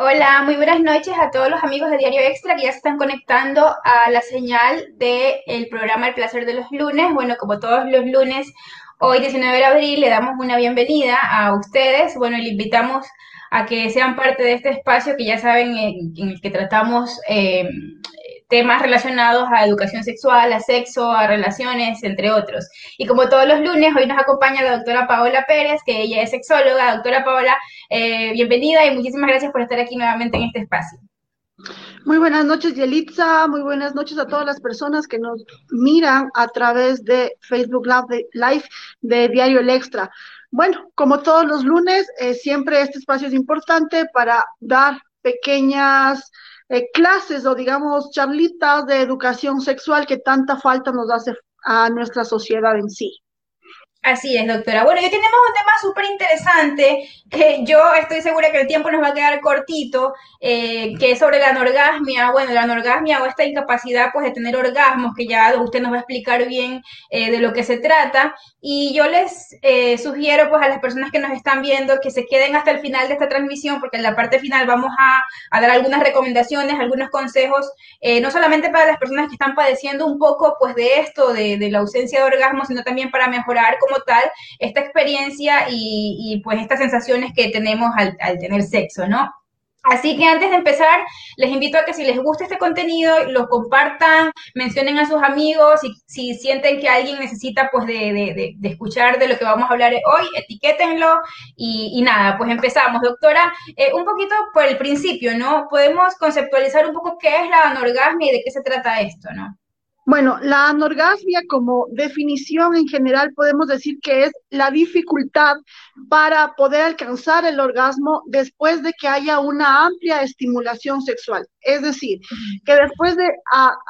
Hola, muy buenas noches a todos los amigos de Diario Extra que ya se están conectando a la señal del programa El Placer de los Lunes. Bueno, como todos los lunes, hoy 19 de abril le damos una bienvenida a ustedes. Bueno, le invitamos a que sean parte de este espacio que ya saben en, el que tratamos eh, temas relacionados a educación sexual, a sexo, a relaciones, entre otros. Y como todos los lunes, hoy nos acompaña la doctora Paola Pérez, que ella es sexóloga. Doctora Paola, eh, bienvenida y muchísimas gracias por estar aquí nuevamente en este espacio. Muy buenas noches, Yelitza. Muy buenas noches a todas las personas que nos miran a través de Facebook Live de Diario El Extra. Bueno, como todos los lunes, eh, siempre este espacio es importante para dar pequeñas eh, clases o digamos charlitas de educación sexual que tanta falta nos hace a nuestra sociedad en sí. Así es, doctora. Bueno, hoy tenemos un tema súper interesante que yo estoy segura que el tiempo nos va a quedar cortito, eh, que es sobre la anorgasmia. Bueno, la anorgasmia o esta incapacidad pues de tener orgasmos, que ya usted nos va a explicar bien eh, de lo que se trata. Y yo les eh, sugiero pues a las personas que nos están viendo que se queden hasta el final de esta transmisión, porque en la parte final vamos a, dar algunas recomendaciones, algunos consejos, no solamente para las personas que están padeciendo un poco pues de esto, de, de la ausencia de orgasmos, sino también para mejorar como esta experiencia y, pues estas sensaciones que tenemos al, tener sexo, ¿no? Así que antes de empezar, les invito a que si les gusta este contenido, lo compartan, mencionen a sus amigos, y si sienten que alguien necesita pues de, escuchar de lo que vamos a hablar hoy, etiquétenlo y, nada, pues empezamos. Doctora, eh, un poquito por el principio, ¿no? Podemos conceptualizar un poco qué es la anorgasmia y de qué se trata esto, ¿no? Bueno, la anorgasmia como definición en general podemos decir que es la dificultad para poder alcanzar el orgasmo después de que haya una amplia estimulación sexual. Es decir, que después de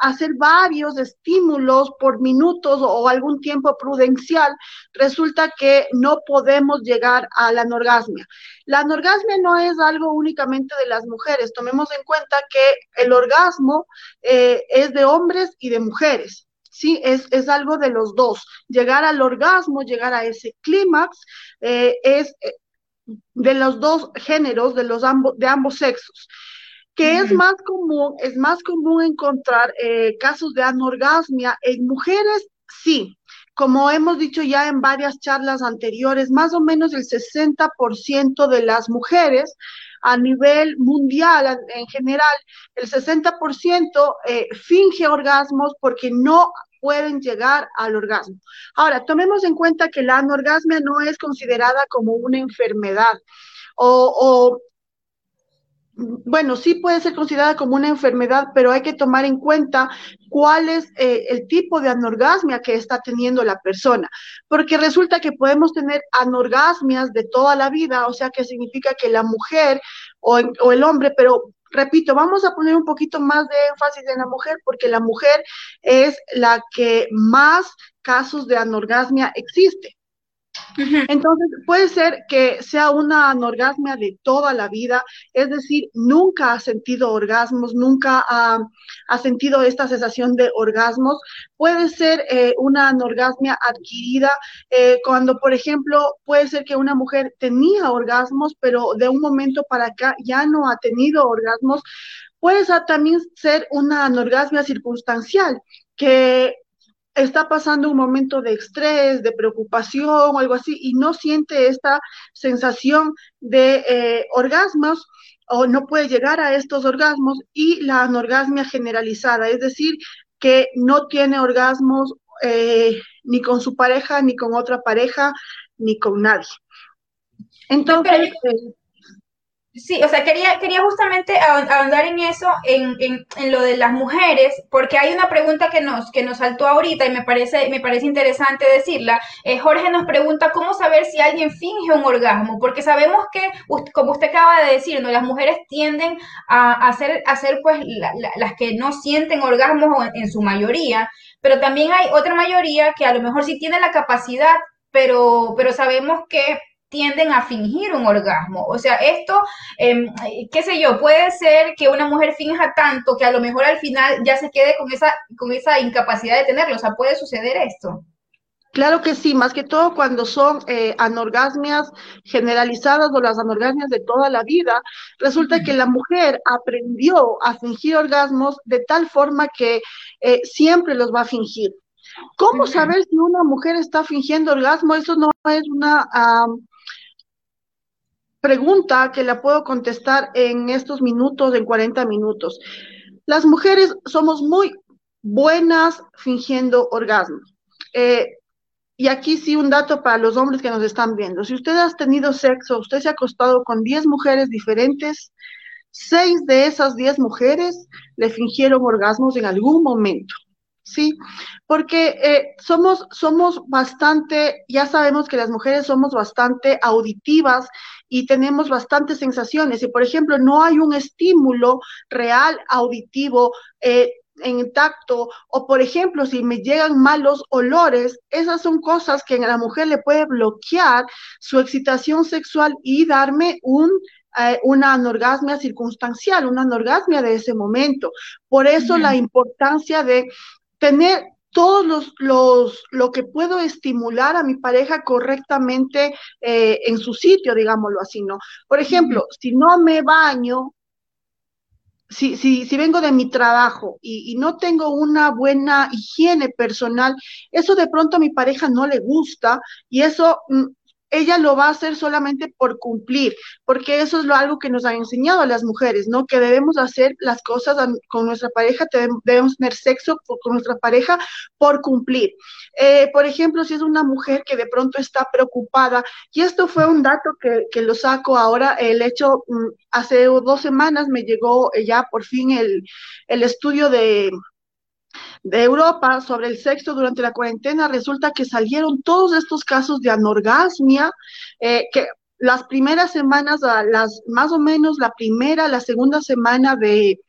hacer varios estímulos por minutos o algún tiempo prudencial, resulta que no podemos llegar a la anorgasmia. La anorgasmia no es algo únicamente de las mujeres. Tomemos en cuenta que el orgasmo eh, es de hombres y de mujeres. Sí, es, es, algo de los dos. Llegar al orgasmo, llegar a ese clímax, eh, es eh, de los dos géneros, de, los de ambos sexos. Que es más común, es más común encontrar casos de anorgasmia en mujeres, sí, como hemos dicho ya en varias charlas anteriores, más o menos el 60% de las mujeres a nivel mundial en general, el 60% eh, finge orgasmos porque no pueden llegar al orgasmo. Ahora, tomemos en cuenta que la anorgasmia no es considerada como una enfermedad o, bueno, sí puede ser considerada como una enfermedad, pero hay que tomar en cuenta cuál es eh, el tipo de anorgasmia que está teniendo la persona, porque resulta que podemos tener anorgasmias de toda la vida, o sea que significa que la mujer o, o el hombre, pero repito, vamos a poner un poquito más de énfasis en la mujer, porque la mujer es la que más casos de anorgasmia existe. Entonces, puede ser que sea una anorgasmia de toda la vida, es decir, nunca ha sentido orgasmos, nunca ha, sentido esta sensación de orgasmos. Puede ser eh, una anorgasmia adquirida eh, cuando, por ejemplo, puede ser que una mujer tenía orgasmos, pero de un momento para acá ya no ha tenido orgasmos. Puede también ser una anorgasmia circunstancial, que está pasando un momento de estrés, de preocupación o algo así y no siente esta sensación de eh, orgasmos o no puede llegar a estos orgasmos y la anorgasmia generalizada, es decir, que no tiene orgasmos eh, ni con su pareja, ni con otra pareja, ni con nadie. Entonces, Sí, o sea, quería, quería justamente ahondar en eso, en, en, en, lo de las mujeres, porque hay una pregunta que nos, que nos saltó ahorita y me parece, me parece interesante decirla. Eh, Jorge nos pregunta cómo saber si alguien finge un orgasmo, porque sabemos que, como usted acaba de decir, ¿no? las mujeres tienden a, hacer, a ser pues las que no sienten orgasmos en, en su mayoría, pero también hay otra mayoría que a lo mejor sí tiene la capacidad, pero, pero sabemos que tienden a fingir un orgasmo. O sea, esto, eh, qué sé yo, puede ser que una mujer finja tanto que a lo mejor al final ya se quede con esa, con esa incapacidad de tenerlo. O sea, puede suceder esto. Claro que sí, más que todo cuando son eh, anorgasmias generalizadas o las anorgasmias de toda la vida, resulta que la mujer aprendió a fingir orgasmos de tal forma que eh, siempre los va a fingir. ¿Cómo saber si una mujer está fingiendo orgasmo? Eso no es una pregunta que la puedo contestar en estos minutos, en 40 minutos. Las mujeres somos muy buenas fingiendo orgasmos. Eh, y aquí sí un dato para los hombres que nos están viendo. Si usted ha tenido sexo, usted se ha acostado con 10 mujeres diferentes, seis de esas 10 mujeres le fingieron orgasmos en algún momento. ¿sí? Porque eh, somos, somos bastante, ya sabemos que las mujeres somos bastante auditivas y tenemos bastantes sensaciones. Y, por ejemplo, no hay un estímulo real auditivo eh, en tacto, o por ejemplo, si me llegan malos olores, esas son cosas que a la mujer le puede bloquear su excitación sexual y darme un eh, una anorgasmia circunstancial, una anorgasmia de ese momento. Por eso la importancia de tener todos los, los, lo que puedo estimular a mi pareja correctamente eh, en su sitio, digámoslo así, ¿no? Por ejemplo, si no me baño, si, si, si vengo de mi trabajo y, y, no tengo una buena higiene personal, eso de pronto a mi pareja no le gusta y eso mm, ella lo va a hacer solamente por cumplir, porque eso es lo algo que nos han enseñado las mujeres, ¿no? Que debemos hacer las cosas con nuestra pareja, debemos tener sexo con nuestra pareja por cumplir. Eh, por ejemplo, si es una mujer que de pronto está preocupada, y esto fue un dato que, que lo saco ahora, el hecho, mm, hace dos semanas me llegó ya por fin el, el estudio de de Europa sobre el sexo durante la cuarentena, resulta que salieron todos estos casos de anorgasmia, eh, que las primeras semanas, las más o menos la primera, la segunda semana de,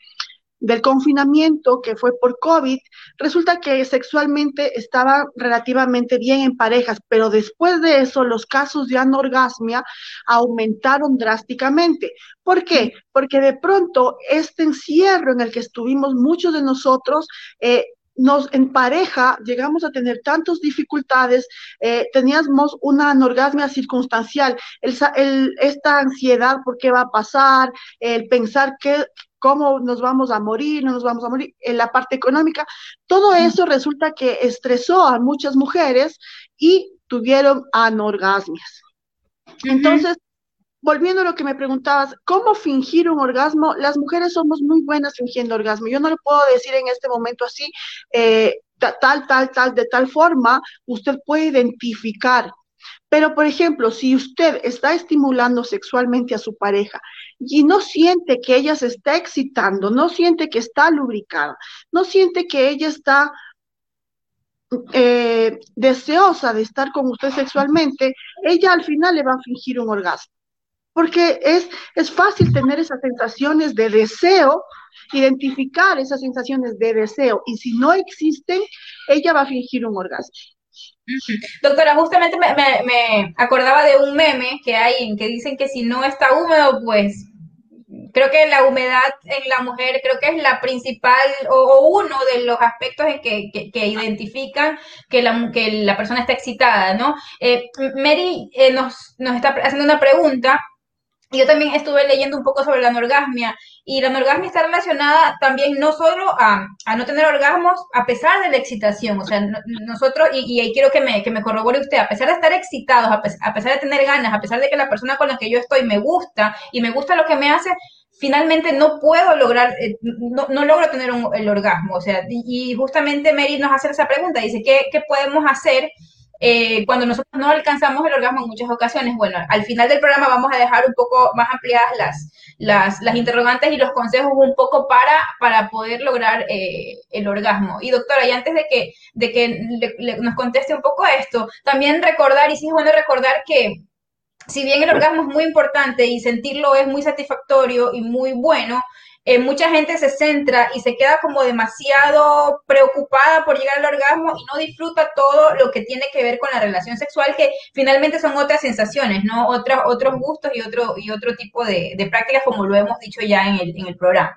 del confinamiento, que fue por COVID, resulta que sexualmente estaba relativamente bien en parejas, pero después de eso los casos de anorgasmia aumentaron drásticamente. ¿Por qué? Porque de pronto este encierro en el que estuvimos muchos de nosotros, eh, nos en pareja llegamos a tener tantas dificultades, eh, teníamos una anorgasmia circunstancial, el, esta ansiedad por qué va a pasar, el pensar que, cómo nos vamos a morir, no nos vamos a morir, en la parte económica, todo eso resulta que estresó a muchas mujeres y tuvieron anorgasmias. Entonces, volviendo a lo que me preguntabas, ¿cómo fingir un orgasmo? Las mujeres somos muy buenas fingiendo orgasmo. Yo no lo puedo decir en este momento así, eh, tal, tal, tal, de tal forma, usted puede identificar. Pero, por ejemplo, si usted está estimulando sexualmente a su pareja y no siente que ella se está excitando, no siente que está lubricada, no siente que ella está eh, deseosa de estar con usted sexualmente, ella al final le va a fingir un orgasmo porque es, es fácil tener esas sensaciones de deseo, identificar esas sensaciones de deseo, y si no existen, ella va a fingir un orgasmo. Doctora, justamente me, me, acordaba de un meme que hay en que dicen que si no está húmedo, pues creo que la humedad en la mujer creo que es la principal o, uno de los aspectos en que, que, identifican que la, que la persona está excitada, ¿no? Eh, Mary eh, nos, nos está haciendo una pregunta yo también estuve leyendo un poco sobre la anorgasmia y la anorgasmia está relacionada también no solo a, no tener orgasmos a pesar de la excitación, o sea, nosotros, y, ahí quiero que me, que me corrobore usted, a pesar de estar excitados, a, pesar de tener ganas, a pesar de que la persona con la que yo estoy me gusta y me gusta lo que me hace, finalmente no puedo lograr, eh, no, no, logro tener el orgasmo, o sea, y, justamente Mary nos hace esa pregunta, dice, ¿qué, qué podemos hacer? Eh, cuando nosotros no alcanzamos el orgasmo en muchas ocasiones. Bueno, al final del programa vamos a dejar un poco más ampliadas las, las, las interrogantes y los consejos un poco para, para poder lograr eh, el orgasmo. Y doctora, y antes de que, de que nos conteste un poco esto, también recordar, y sí es bueno recordar que si bien el orgasmo es muy importante y sentirlo es muy satisfactorio y muy bueno, eh, mucha gente se centra y se queda como demasiado preocupada por llegar al orgasmo y no disfruta todo lo que tiene que ver con la relación sexual, que finalmente son otras sensaciones, ¿no? Otros, otros gustos y otro, y otro tipo de, prácticas, como lo hemos dicho ya en el, en el programa.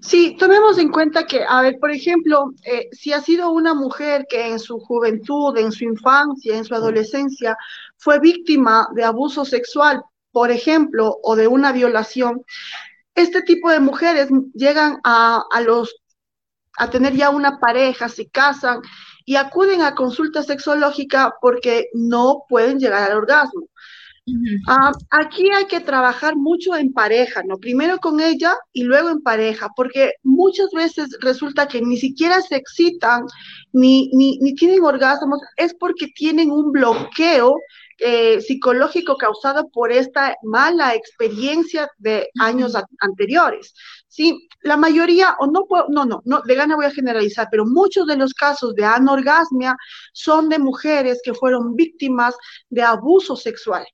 Sí, tomemos en cuenta que, a ver, por ejemplo, eh, si ha sido una mujer que en su juventud, en su infancia, en su adolescencia, fue víctima de abuso sexual, por ejemplo, o de una violación, este tipo de mujeres llegan a, los a tener ya una pareja, se casan y acuden a consulta sexológica porque no pueden llegar al orgasmo. Ah, aquí hay que trabajar mucho en pareja, ¿no? Primero con ella y luego en pareja, porque muchas veces resulta que ni siquiera se excitan ni, ni, ni tienen orgasmos, es porque tienen un bloqueo eh, psicológico causado por esta mala experiencia de años anteriores. Sí, la mayoría, o no puedo, no, no, no, de gana voy a generalizar, pero muchos de los casos de anorgasmia son de mujeres que fueron víctimas de abuso sexual.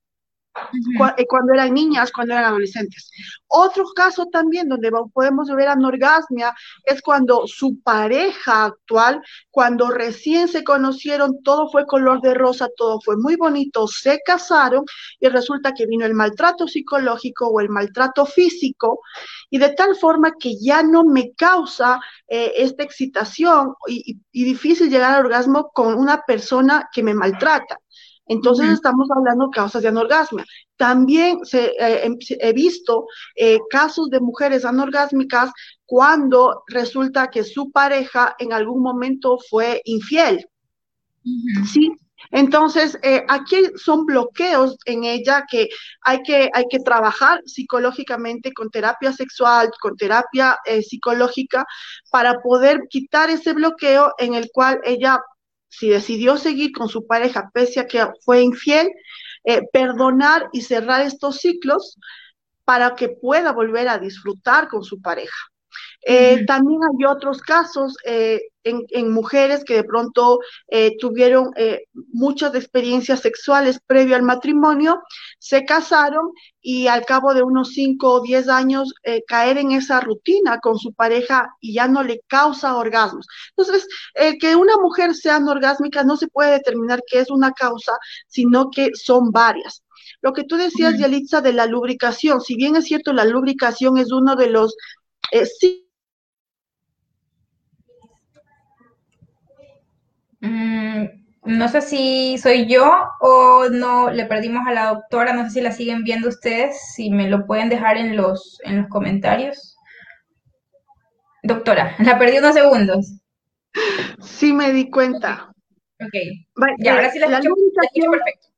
Eh, cuando eran niñas, cuando eran adolescentes. Otro caso también donde podemos ver anorgasmia es cuando su pareja actual, cuando recién se conocieron, todo fue color de rosa, todo fue muy bonito, se casaron y resulta que vino el maltrato psicológico o el maltrato físico y de tal forma que ya no me causa eh, esta excitación y difícil llegar al orgasmo con una persona que me maltrata. Entonces estamos hablando de causas de anorgasmia. También se, eh, em, he visto eh, casos de mujeres anorgásmicas cuando resulta que su pareja en algún momento fue infiel. Sí, entonces, eh, aquí son bloqueos en ella que hay que, hay que trabajar psicológicamente con terapia sexual, con terapia psicológica, para poder quitar ese bloqueo en el cual ella si decidió seguir con su pareja pese a que fue infiel, eh, perdonar y cerrar estos ciclos para que pueda volver a disfrutar con su pareja. Eh, también hay otros casos eh, en, mujeres que de pronto eh, tuvieron muchas experiencias sexuales previo al matrimonio, se casaron y al cabo de unos 5 o 10 años caer en esa rutina con su pareja y ya no le causa orgasmos. Entonces, que una mujer sea anorgásmica no se puede determinar que es una causa, sino que son varias. Lo que tú decías, Yalitza, de la lubricación, si bien es cierto, la lubricación es uno de los sí, Mm, no sé si soy yo o no le perdimos a la doctora, no sé si la siguen viendo ustedes, si me lo pueden dejar en los, en los comentarios. Doctora, la perdí unos segundos. Sí me di cuenta. Ok. ya, ahora sí la, escucho, perfecto.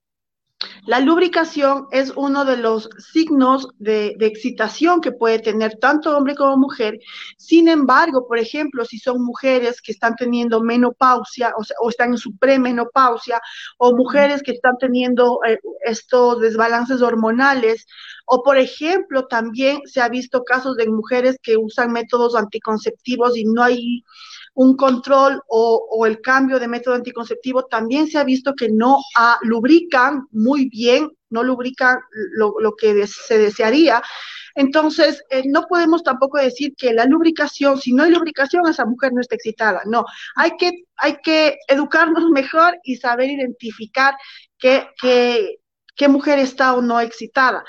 La lubricación es uno de los signos de, excitación que puede tener tanto hombre como mujer. Sin embargo, por ejemplo, si son mujeres que están teniendo menopausia o, están en su premenopausia, o mujeres que están teniendo eh, estos desbalances hormonales, o por ejemplo, también se ha visto casos de mujeres que usan métodos anticonceptivos y no hay un control o, el cambio de método anticonceptivo, también se ha visto que no lubrican muy bien, no lubrican lo, que se desearía. Entonces, eh, no podemos tampoco decir que la lubricación, si no hay lubricación, esa mujer no está excitada. No, hay que, hay que educarnos mejor y saber identificar qué, qué, mujer está o no excitada.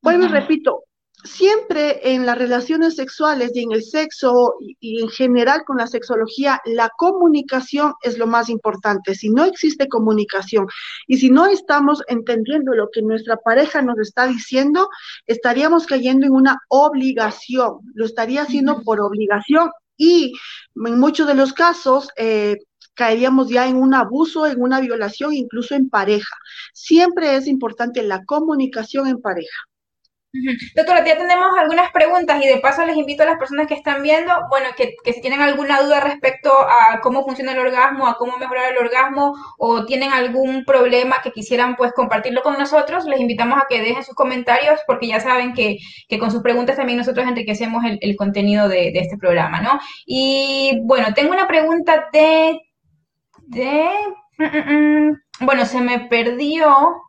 Vuelvo y repito, siempre en las relaciones sexuales y en el sexo y, en general con la sexología, la comunicación es lo más importante. Si no existe comunicación y si no estamos entendiendo lo que nuestra pareja nos está diciendo, estaríamos cayendo en una obligación, lo estaría haciendo por obligación y en muchos de los casos... Eh, caeríamos ya en un abuso, en una violación, incluso en pareja. Siempre es importante la comunicación en pareja. Doctora, ya tenemos algunas preguntas y de paso les invito a las personas que están viendo, bueno, que, que si tienen alguna duda respecto a cómo funciona el orgasmo, a cómo mejorar el orgasmo o tienen algún problema que quisieran pues compartirlo con nosotros, les invitamos a que dejen sus comentarios porque ya saben que, que con sus preguntas también nosotros enriquecemos el, el contenido de, de, este programa, ¿no? Y bueno, tengo una pregunta de... de mm, mm, mm, bueno, se me perdió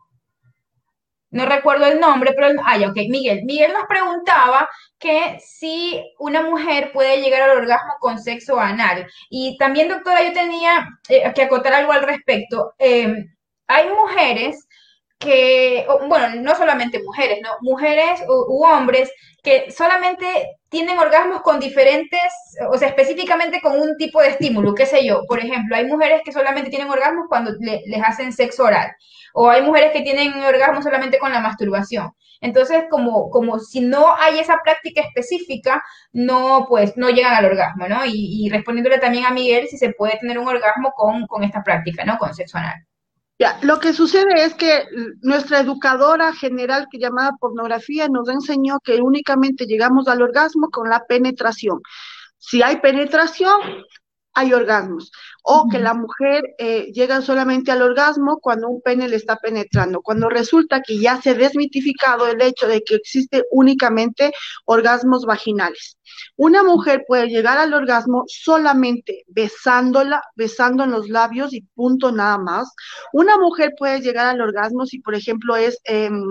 no recuerdo el nombre, pero, ay, ok, Miguel. Miguel nos preguntaba que si una mujer puede llegar al orgasmo con sexo anal. Y también, doctora, yo tenía eh, que acotar algo al respecto. Em, hay mujeres que, bueno, no solamente mujeres, ¿no? Mujeres u, hombres que solamente tienen orgasmos con diferentes, o sea, específicamente con un tipo de estímulo, qué sé yo. Por ejemplo, hay mujeres que solamente tienen orgasmos cuando les hacen sexo oral, o hay mujeres que tienen orgasmos solamente con la masturbación. Entonces, como, como si no hay esa práctica específica, no, pues, no llegan al orgasmo, ¿no? Y, respondiéndole también a Miguel si se puede tener un orgasmo con, con esta práctica, ¿no? Con sexo anal. Ya, lo que sucede es que nuestra educadora general que llamaba pornografía nos enseñó que únicamente llegamos al orgasmo con la penetración. Si hay penetración, hay orgasmos. O que la mujer eh, llega solamente al orgasmo cuando un pene le está penetrando, cuando resulta que ya se ha desmitificado el hecho de que existe únicamente orgasmos vaginales. Una mujer puede llegar al orgasmo solamente besándola, besando en los labios y punto nada más. Una mujer puede llegar al orgasmo si, por ejemplo, es... Em,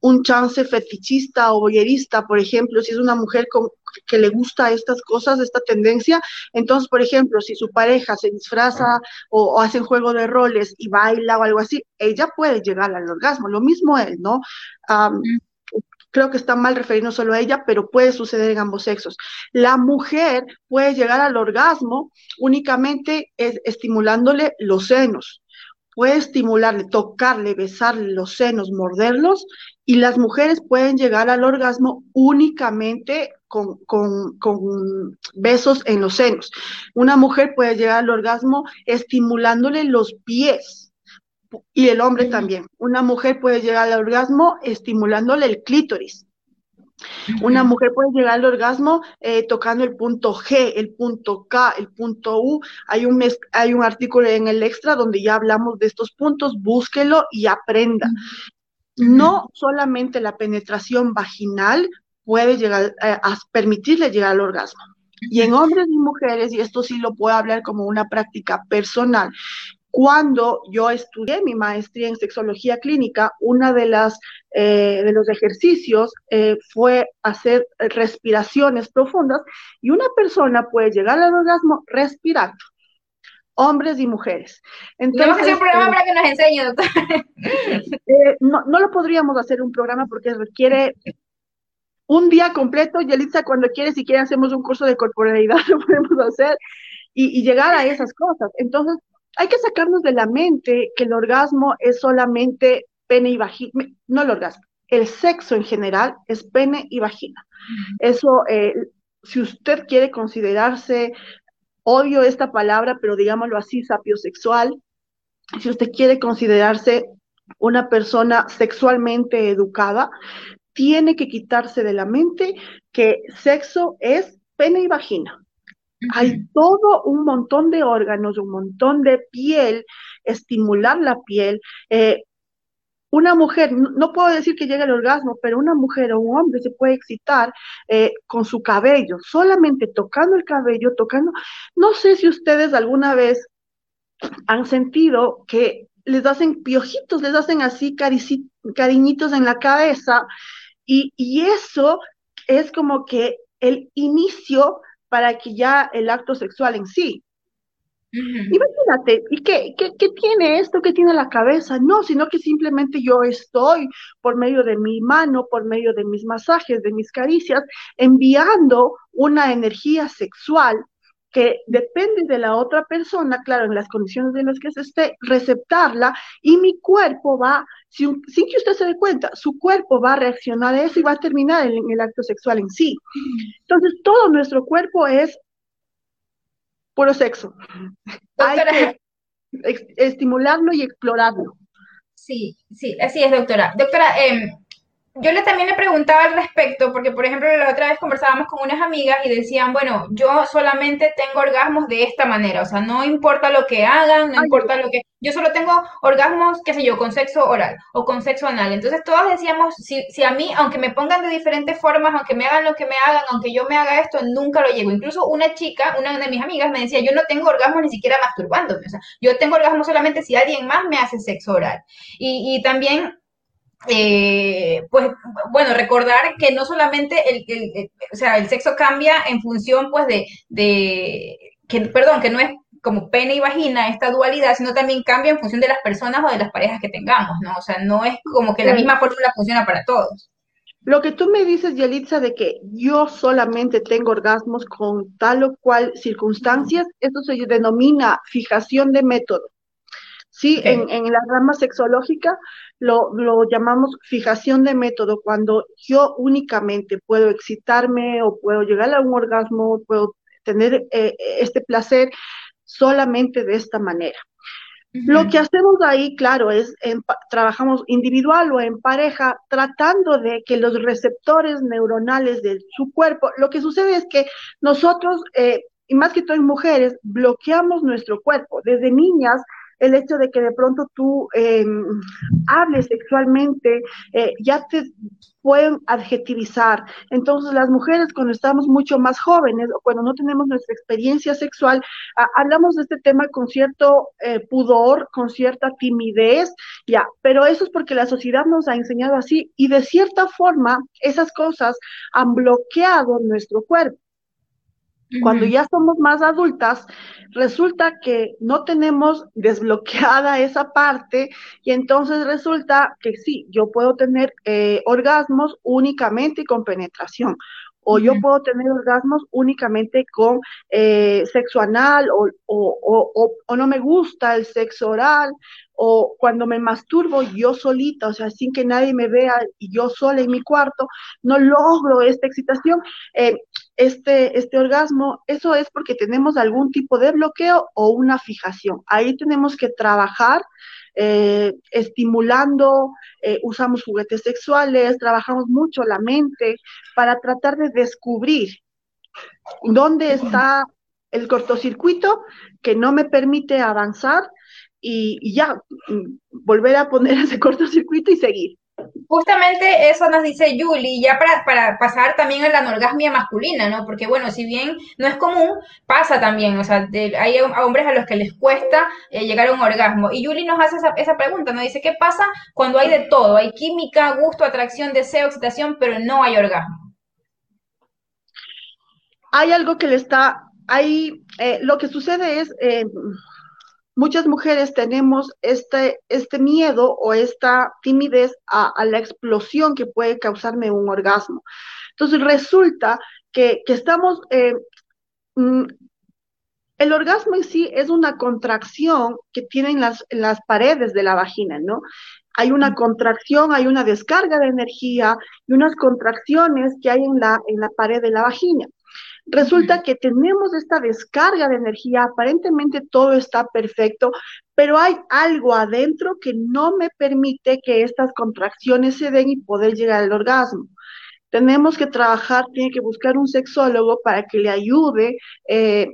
un chance fetichista o boyerista, por ejemplo, si es una mujer con, que le gusta estas cosas, esta tendencia, entonces, por ejemplo, si su pareja se disfraza o, hace un juego de roles y baila o algo así, ella puede llegar al orgasmo, lo mismo él, ¿no? creo que está mal referirnos solo a ella, pero puede suceder en ambos sexos. La mujer puede llegar al orgasmo únicamente estimulándole los senos puede estimularle, tocarle, besarle los senos, morderlos, y las mujeres pueden llegar al orgasmo únicamente con, besos en los senos. Una mujer puede llegar al orgasmo estimulándole los pies, y el hombre también. Una mujer puede llegar al orgasmo estimulándole el clítoris. Una mujer puede llegar al orgasmo eh, tocando el punto G, el punto K, el punto U. Hay un, hay un artículo en el extra donde ya hablamos de estos puntos, búsquelo y aprenda. No solamente la penetración vaginal puede llegar eh, a permitirle llegar al orgasmo. Y en hombres y mujeres, y esto sí lo puedo hablar como una práctica personal, cuando yo estudié mi maestría en sexología clínica, una de las eh, de los ejercicios eh, fue hacer respiraciones profundas y una persona puede llegar al orgasmo respirando, hombres y mujeres. Entonces, hacer un programa eh, para que nos enseñe, doctor. no, no lo podríamos hacer un programa porque requiere un día completo. Yelitza, cuando quiere, si quiere, hacemos un curso de corporalidad, lo podemos hacer y, y llegar a esas cosas. Entonces, hay que sacarnos de la mente que el orgasmo es solamente pene y vagina, no el orgasmo, el sexo en general es pene y vagina. Eso, eh, si usted quiere considerarse, odio esta palabra, pero digámoslo así, sapiosexual, si usted quiere considerarse una persona sexualmente educada, tiene que quitarse de la mente que sexo es pene y vagina. Hay todo un montón de órganos, un montón de piel, estimular la piel. Eh, una mujer, no, puedo decir que llegue al orgasmo, pero una mujer o un hombre se puede excitar eh, con su cabello, solamente tocando el cabello, tocando. No sé si ustedes alguna vez han sentido que les hacen piojitos, les hacen así cariñitos en la cabeza, y eso es como que el inicio para que ya el acto sexual en sí. Imagínate, ¿y qué, qué, qué, tiene esto? ¿Qué tiene la cabeza? No, sino que simplemente yo estoy por medio de mi mano, por medio de mis masajes, de mis caricias, enviando una energía sexual que depende de la otra persona, claro, en las condiciones en las que se esté, receptarla y mi cuerpo va, sin, que usted se dé cuenta, su cuerpo va a reaccionar a eso y va a terminar en, el acto sexual en sí. Entonces, todo nuestro cuerpo es puro sexo. Hay que estimularlo y explorarlo. Sí, sí, así es, doctora. Doctora, eh, yo le también le preguntaba al respecto, porque por ejemplo la otra vez conversábamos con unas amigas y decían, bueno, yo solamente tengo orgasmos de esta manera, o sea, no importa lo que hagan, no importa lo que, yo solo tengo orgasmos, qué sé yo, con sexo oral o con sexo anal. Entonces todos decíamos, si, si a mí, aunque me pongan de diferentes formas, aunque me hagan lo que me hagan, aunque yo me haga esto, nunca lo llego. Incluso una chica, una de mis amigas me decía, yo no tengo orgasmos ni siquiera masturbándome, o sea, yo tengo orgasmos solamente si alguien más me hace sexo oral. Y, y también eh, pues bueno, recordar que no solamente el, o sea, el sexo cambia en función pues de, de que, perdón, que no es como pene y vagina esta dualidad, sino también cambia en función de las personas o de las parejas que tengamos, ¿no? O sea, no es como que la misma fórmula funciona para todos. Lo que tú me dices, Yelitza, de que yo solamente tengo orgasmos con tal o cual circunstancias, eso se denomina fijación de método. Sí, en, en, la rama sexológica lo, lo, llamamos fijación de método, cuando yo únicamente puedo excitarme o puedo llegar a un orgasmo, puedo tener eh, este placer solamente de esta manera. Lo que hacemos ahí, claro, es trabajamos individual o en pareja, tratando de que los receptores neuronales de su cuerpo, lo que sucede es que nosotros, eh, y más que todo en mujeres, bloqueamos nuestro cuerpo. Desde niñas el hecho de que de pronto tú eh, hables sexualmente, eh, ya te pueden adjetivizar. Entonces, las mujeres cuando estamos mucho más jóvenes o cuando no tenemos nuestra experiencia sexual, hablamos de este tema con cierto eh, pudor, con cierta timidez, ya, pero eso es porque la sociedad nos ha enseñado así y de cierta forma esas cosas han bloqueado nuestro cuerpo. Cuando ya somos más adultas, resulta que no tenemos desbloqueada esa parte y entonces resulta que sí, yo puedo tener eh, orgasmos únicamente con penetración o yo puedo tener orgasmos únicamente con eh, sexo anal o, o, o, no me gusta el sexo oral o cuando me masturbo yo solita, o sea, sin que nadie me vea y yo sola en mi cuarto, no logro esta excitación. Eh, este, este orgasmo, eso es porque tenemos algún tipo de bloqueo o una fijación. Ahí tenemos que trabajar eh, estimulando, eh, usamos juguetes sexuales, trabajamos mucho la mente para tratar de descubrir dónde está el cortocircuito que no me permite avanzar y, ya mm, volver a poner ese cortocircuito y seguir. Justamente eso nos dice Julie, ya para, para pasar también a la anorgasmia masculina, ¿no? Porque bueno, si bien no es común, pasa también, o sea, hay hombres a los que les cuesta eh, llegar a un orgasmo. Y Julie nos hace esa, esa pregunta, ¿no? Dice, ¿qué pasa cuando hay de todo? Hay química, gusto, atracción, deseo, excitación, pero no hay orgasmo. Hay algo que le está, hay, eh, lo que sucede es, eh, muchas mujeres tenemos este, este miedo o esta timidez a, la explosión que puede causarme un orgasmo. Entonces resulta que, estamos, eh, mm, el orgasmo en sí es una contracción que tienen las, las paredes de la vagina, ¿no? Hay una contracción, hay una descarga de energía y unas contracciones que hay en la, en la pared de la vagina. Resulta que tenemos esta descarga de energía, aparentemente todo está perfecto, pero hay algo adentro que no me permite que estas contracciones se den y poder llegar al orgasmo. Tenemos que trabajar, tiene que buscar un sexólogo para que le ayude eh,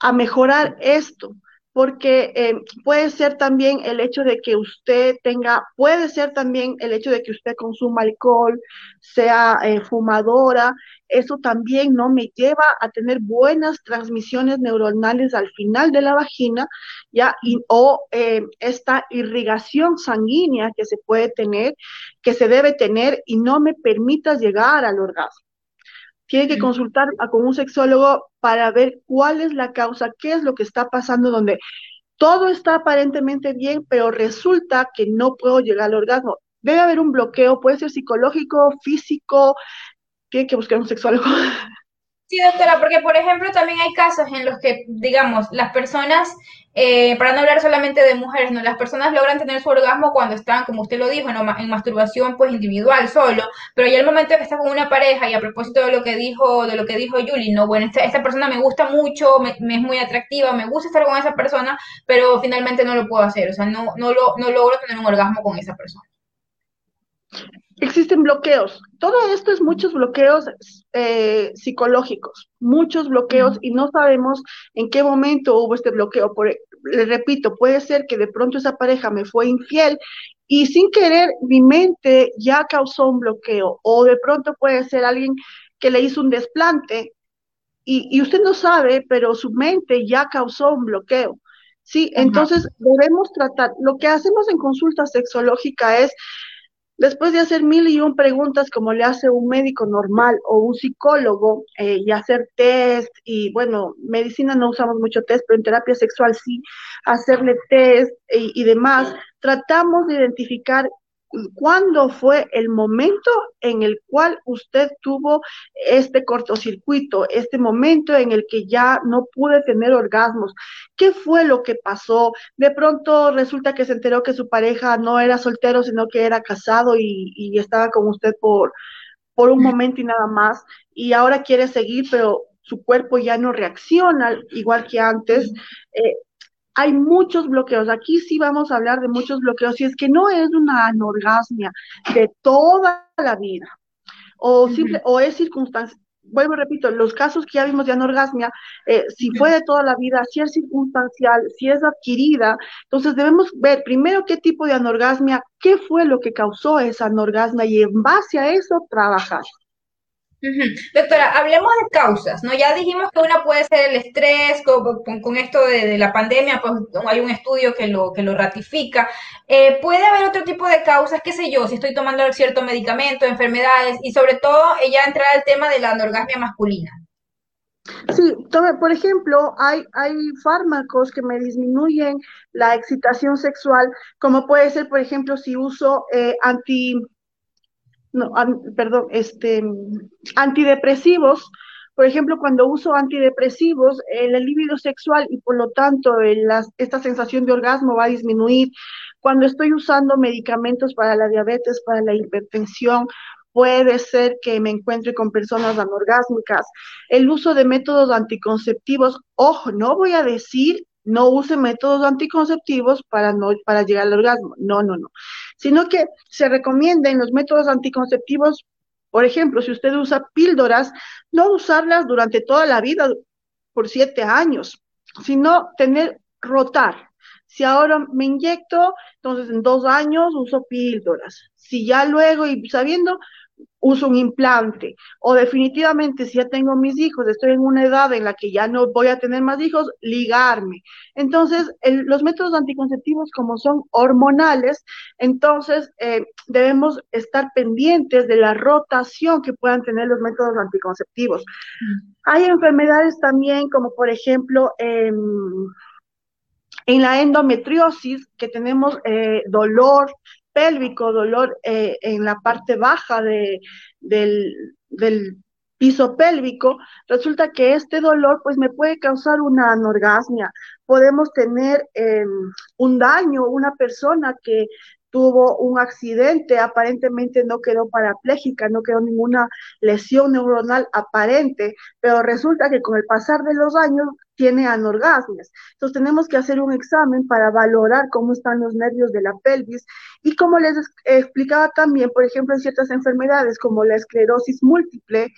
a mejorar esto porque eh, puede ser también el hecho de que usted tenga, puede ser también el hecho de que usted consuma alcohol, sea eh, fumadora, eso también no me lleva a tener buenas transmisiones neuronales al final de la vagina, ya, o eh, esta irrigación sanguínea que se puede tener, que se debe tener y no me permita llegar al orgasmo tiene que consultar con un sexólogo para ver cuál es la causa, qué es lo que está pasando, donde todo está aparentemente bien, pero resulta que no puedo llegar al orgasmo. Debe haber un bloqueo, puede ser psicológico, físico, tiene que buscar un sexólogo. Sí, doctora, porque por ejemplo también hay casos en los que, digamos, las personas, eh, para no hablar solamente de mujeres, no, las personas logran tener su orgasmo cuando están, como usted lo dijo, en masturbación pues individual, solo, pero ya el momento de que está con una pareja y a propósito de lo que dijo, de lo que dijo Julie, no, bueno, esta, esta persona me gusta mucho, me, es muy atractiva, me gusta estar con esa persona, pero finalmente no lo puedo hacer, o sea, no, no, lo, no logro tener un orgasmo con esa persona. Existen bloqueos. Todo esto es muchos bloqueos eh, psicológicos, muchos bloqueos y no sabemos en qué momento hubo este bloqueo. Por, le repito, puede ser que de pronto esa pareja me fue infiel y sin querer mi mente ya causó un bloqueo o de pronto puede ser alguien que le hizo un desplante y, y usted no sabe, pero su mente ya causó un bloqueo. Sí, entonces debemos tratar, lo que hacemos en consulta sexológica es Después de hacer mil y un preguntas como le hace un médico normal o un psicólogo eh, y hacer test y bueno, medicina no usamos mucho test, pero en terapia sexual sí, hacerle test y demás, tratamos de identificar ¿Cuándo fue el momento en el cual usted tuvo este cortocircuito, este momento en el que ya no pude tener orgasmos? ¿Qué fue lo que pasó? De pronto resulta que se enteró que su pareja no era soltero, sino que era casado y, estaba con usted por, por un momento y nada más, y ahora quiere seguir, pero su cuerpo ya no reacciona igual que antes. Eh, hay muchos bloqueos. Aquí sí vamos a hablar de muchos bloqueos. Y es que no es una anorgasmia de toda la vida. O, simple, o es circunstancia. Vuelvo y repito, los casos que ya vimos de anorgasmia, eh, si fue de toda la vida, si es circunstancial, si es adquirida, entonces debemos ver primero qué tipo de anorgasmia, qué fue lo que causó esa anorgasmia y en base a eso trabajar. Doctora, hablemos de causas, ¿no? Ya dijimos que una puede ser el estrés, con, esto de, la pandemia, pues hay un estudio que lo, ratifica. Eh, puede haber otro tipo de causas, qué sé yo, si estoy tomando cierto medicamento, enfermedades, y sobre todo ella entra el tema de la anorgasmia masculina. Sí, por ejemplo, hay, hay fármacos que me disminuyen la excitación sexual, como puede ser, por ejemplo, si uso eh, anti no, perdón, este, antidepresivos. Por ejemplo, cuando uso antidepresivos, el libido sexual y por lo tanto esta sensación de orgasmo va a disminuir. Cuando estoy usando medicamentos para la diabetes, para la hipertensión, puede ser que me encuentre con personas anorgásmicas. El uso de métodos anticonceptivos, ojo, no voy a decir no use métodos anticonceptivos para, no, para llegar al orgasmo. No, no, no. Sino que se recomienda en los métodos anticonceptivos, por ejemplo, si usted usa píldoras, no usarlas durante toda la vida, por siete años, sino tener, rotar. Si ahora me inyecto, entonces en dos años uso píldoras. Si ya luego y sabiendo, uso un implante o definitivamente si ya tengo mis hijos, estoy en una edad en la que ya no voy a tener más hijos, ligarme. Entonces, los métodos anticonceptivos como son hormonales, entonces eh, debemos estar pendientes de la rotación que puedan tener los métodos anticonceptivos. Mm. Hay enfermedades también como por ejemplo... en la endometriosis, que tenemos eh, dolor pélvico, dolor eh, en la parte baja de, del, del, piso pélvico, resulta que este dolor pues me puede causar una anorgasmia. Podemos tener em, un daño, una persona que tuvo un accidente, aparentemente no quedó parapléjica, no quedó ninguna lesión neuronal aparente, pero resulta que con el pasar de los años tiene anorgasmias. Entonces tenemos que hacer un examen para valorar cómo están los nervios de la pelvis y como les explicaba también, por ejemplo, en ciertas enfermedades como la esclerosis múltiple,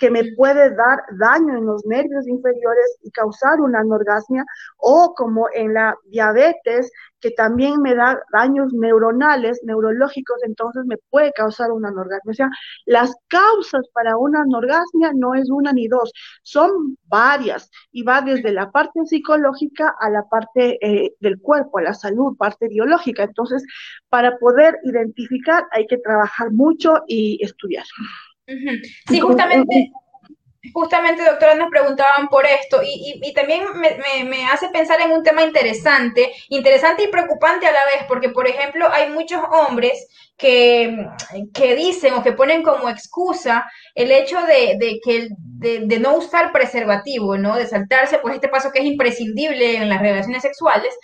que me puede dar daño en los nervios inferiores y causar una anorgasmia, o como en la diabetes, que también me da daños neuronales, neurológicos, entonces me puede causar una anorgasmia. O sea, las causas para una anorgasmia no es una ni dos, son varias y va desde la parte psicológica a la parte eh, del cuerpo, a la salud, parte biológica. Entonces, para poder identificar hay que trabajar mucho y estudiar. Sí, justamente, justamente, doctora, nos preguntaban por esto y, y, también me, me, hace pensar en un tema interesante, interesante y preocupante a la vez, porque, por ejemplo, hay muchos hombres que, que dicen o que ponen como excusa el hecho de, de que de, de, no usar preservativo, ¿no? De saltarse, pues este paso que es imprescindible en las relaciones sexuales,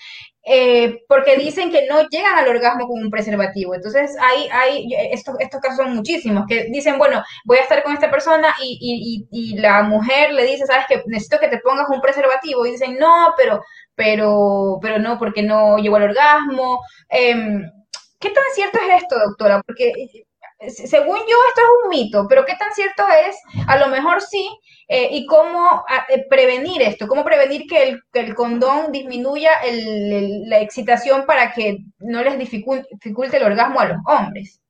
eh, porque dicen que no llegan al orgasmo con un preservativo. Entonces, hay, hay estos, estos casos son muchísimos, que dicen, bueno, voy a estar con esta persona y, y, y, la mujer le dice, sabes que necesito que te pongas un preservativo. Y dicen, no, pero, pero, pero no, porque no llegó al orgasmo. Eh, ¿Qué tan cierto es esto, doctora? Porque según yo esto es un mito, pero ¿qué tan cierto es? A lo mejor sí, eh, y cómo eh, prevenir esto, cómo prevenir que el, que el condón disminuya la excitación para que no les dificulte, el orgasmo a los hombres.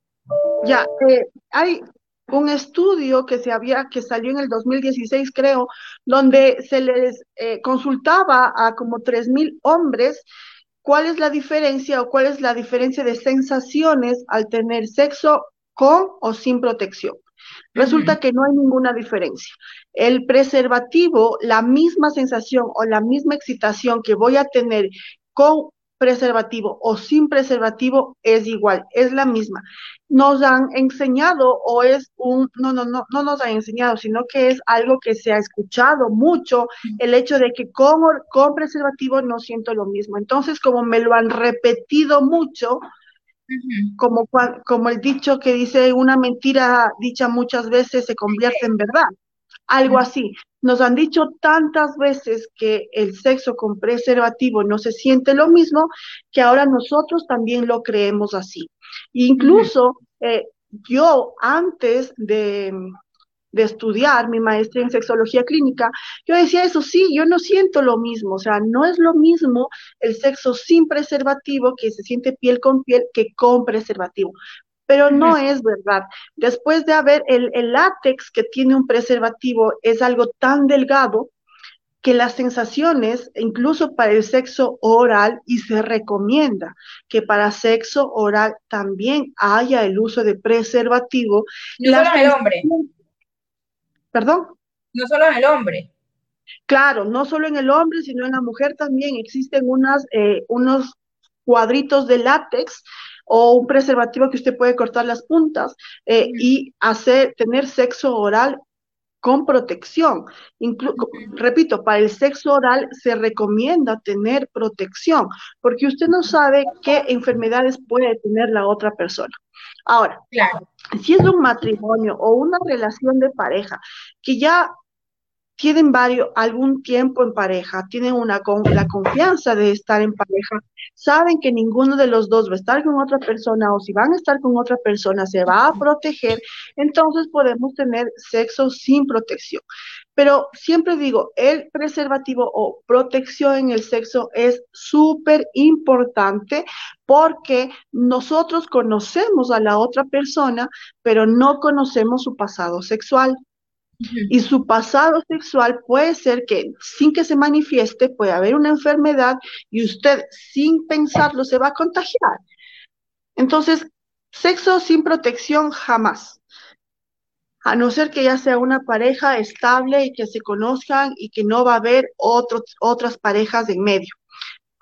Ya, eh, hay un estudio que se había, que salió en el 2016, creo, donde se les consultaba a como 3.000 hombres cuál es la diferencia o cuál es la diferencia de sensaciones al tener sexo con o sin protección. Resulta que no hay ninguna diferencia. El preservativo, la misma sensación o la misma excitación que voy a tener con preservativo o sin preservativo es igual, es la misma. Nos han enseñado o es un, no, no, no, no nos han enseñado, sino que es algo que se ha escuchado mucho, el hecho de que con, con preservativo no siento lo mismo. Entonces, como me lo han repetido mucho, como, como el dicho que dice una mentira dicha muchas veces se convierte en verdad. Algo así. Nos han dicho tantas veces que el sexo con preservativo no se siente lo mismo que ahora nosotros también lo creemos así. Incluso eh, yo antes de, de estudiar mi maestría en sexología clínica, yo decía eso, sí, yo no siento lo mismo, o sea, no es lo mismo el sexo sin preservativo que se siente piel con piel que con preservativo. Pero no es verdad. Después de haber el, el látex que tiene un preservativo es algo tan delgado que las sensaciones, incluso para el sexo oral, y se recomienda que para sexo oral también haya el uso de preservativo. No el hombre. ¿Perdón? No solo en el hombre. Claro, no solo en el hombre, sino en la mujer también existen unas, eh, unos cuadritos de látex o un preservativo que usted puede cortar las puntas eh, y hacer, tener sexo oral con protección. repito, para el sexo oral se recomienda tener protección, porque usted no sabe qué enfermedades puede tener la otra persona. Ahora, si es un matrimonio o una relación de pareja que ya tienen varios, algún tiempo en pareja, tienen una con, la confianza de estar en pareja, saben que ninguno de los dos va a estar con otra persona o si van a estar con otra persona se va a proteger, entonces podemos tener sexo sin protección. Pero siempre digo, el preservativo o protección en el sexo es súper importante porque nosotros conocemos a la otra persona, pero no conocemos su pasado sexual. Y su pasado sexual puede ser que sin que se manifieste puede haber una enfermedad y usted sin pensarlo se va a contagiar. Entonces, sexo sin protección jamás. A no ser que ya sea una pareja estable y que se conozcan y que no va a haber otras parejas en medio.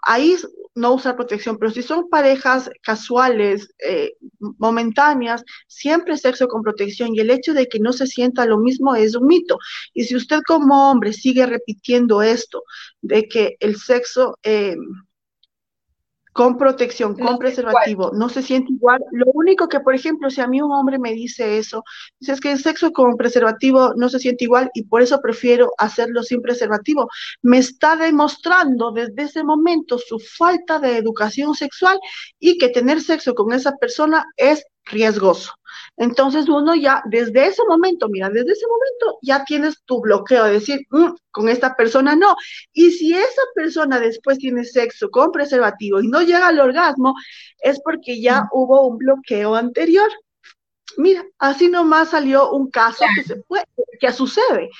Ahí no usar protección, pero si son parejas casuales, eh, momentáneas, siempre sexo con protección y el hecho de que no se sienta lo mismo es un mito. Y si usted como hombre sigue repitiendo esto, de que el sexo... Eh, con protección, con preservativo, no se siente igual. Lo único que, por ejemplo, si a mí un hombre me dice eso, es que el sexo con preservativo no se siente igual y por eso prefiero hacerlo sin preservativo, me está demostrando desde ese momento su falta de educación sexual y que tener sexo con esa persona es riesgoso. Entonces uno ya, desde ese momento, mira, desde ese momento ya tienes tu bloqueo de decir, mm, con esta persona no. Y si esa persona después tiene sexo con preservativo y no llega al orgasmo, es porque ya mm. hubo un bloqueo anterior. Mira, así nomás salió un caso que se puede, que sucede.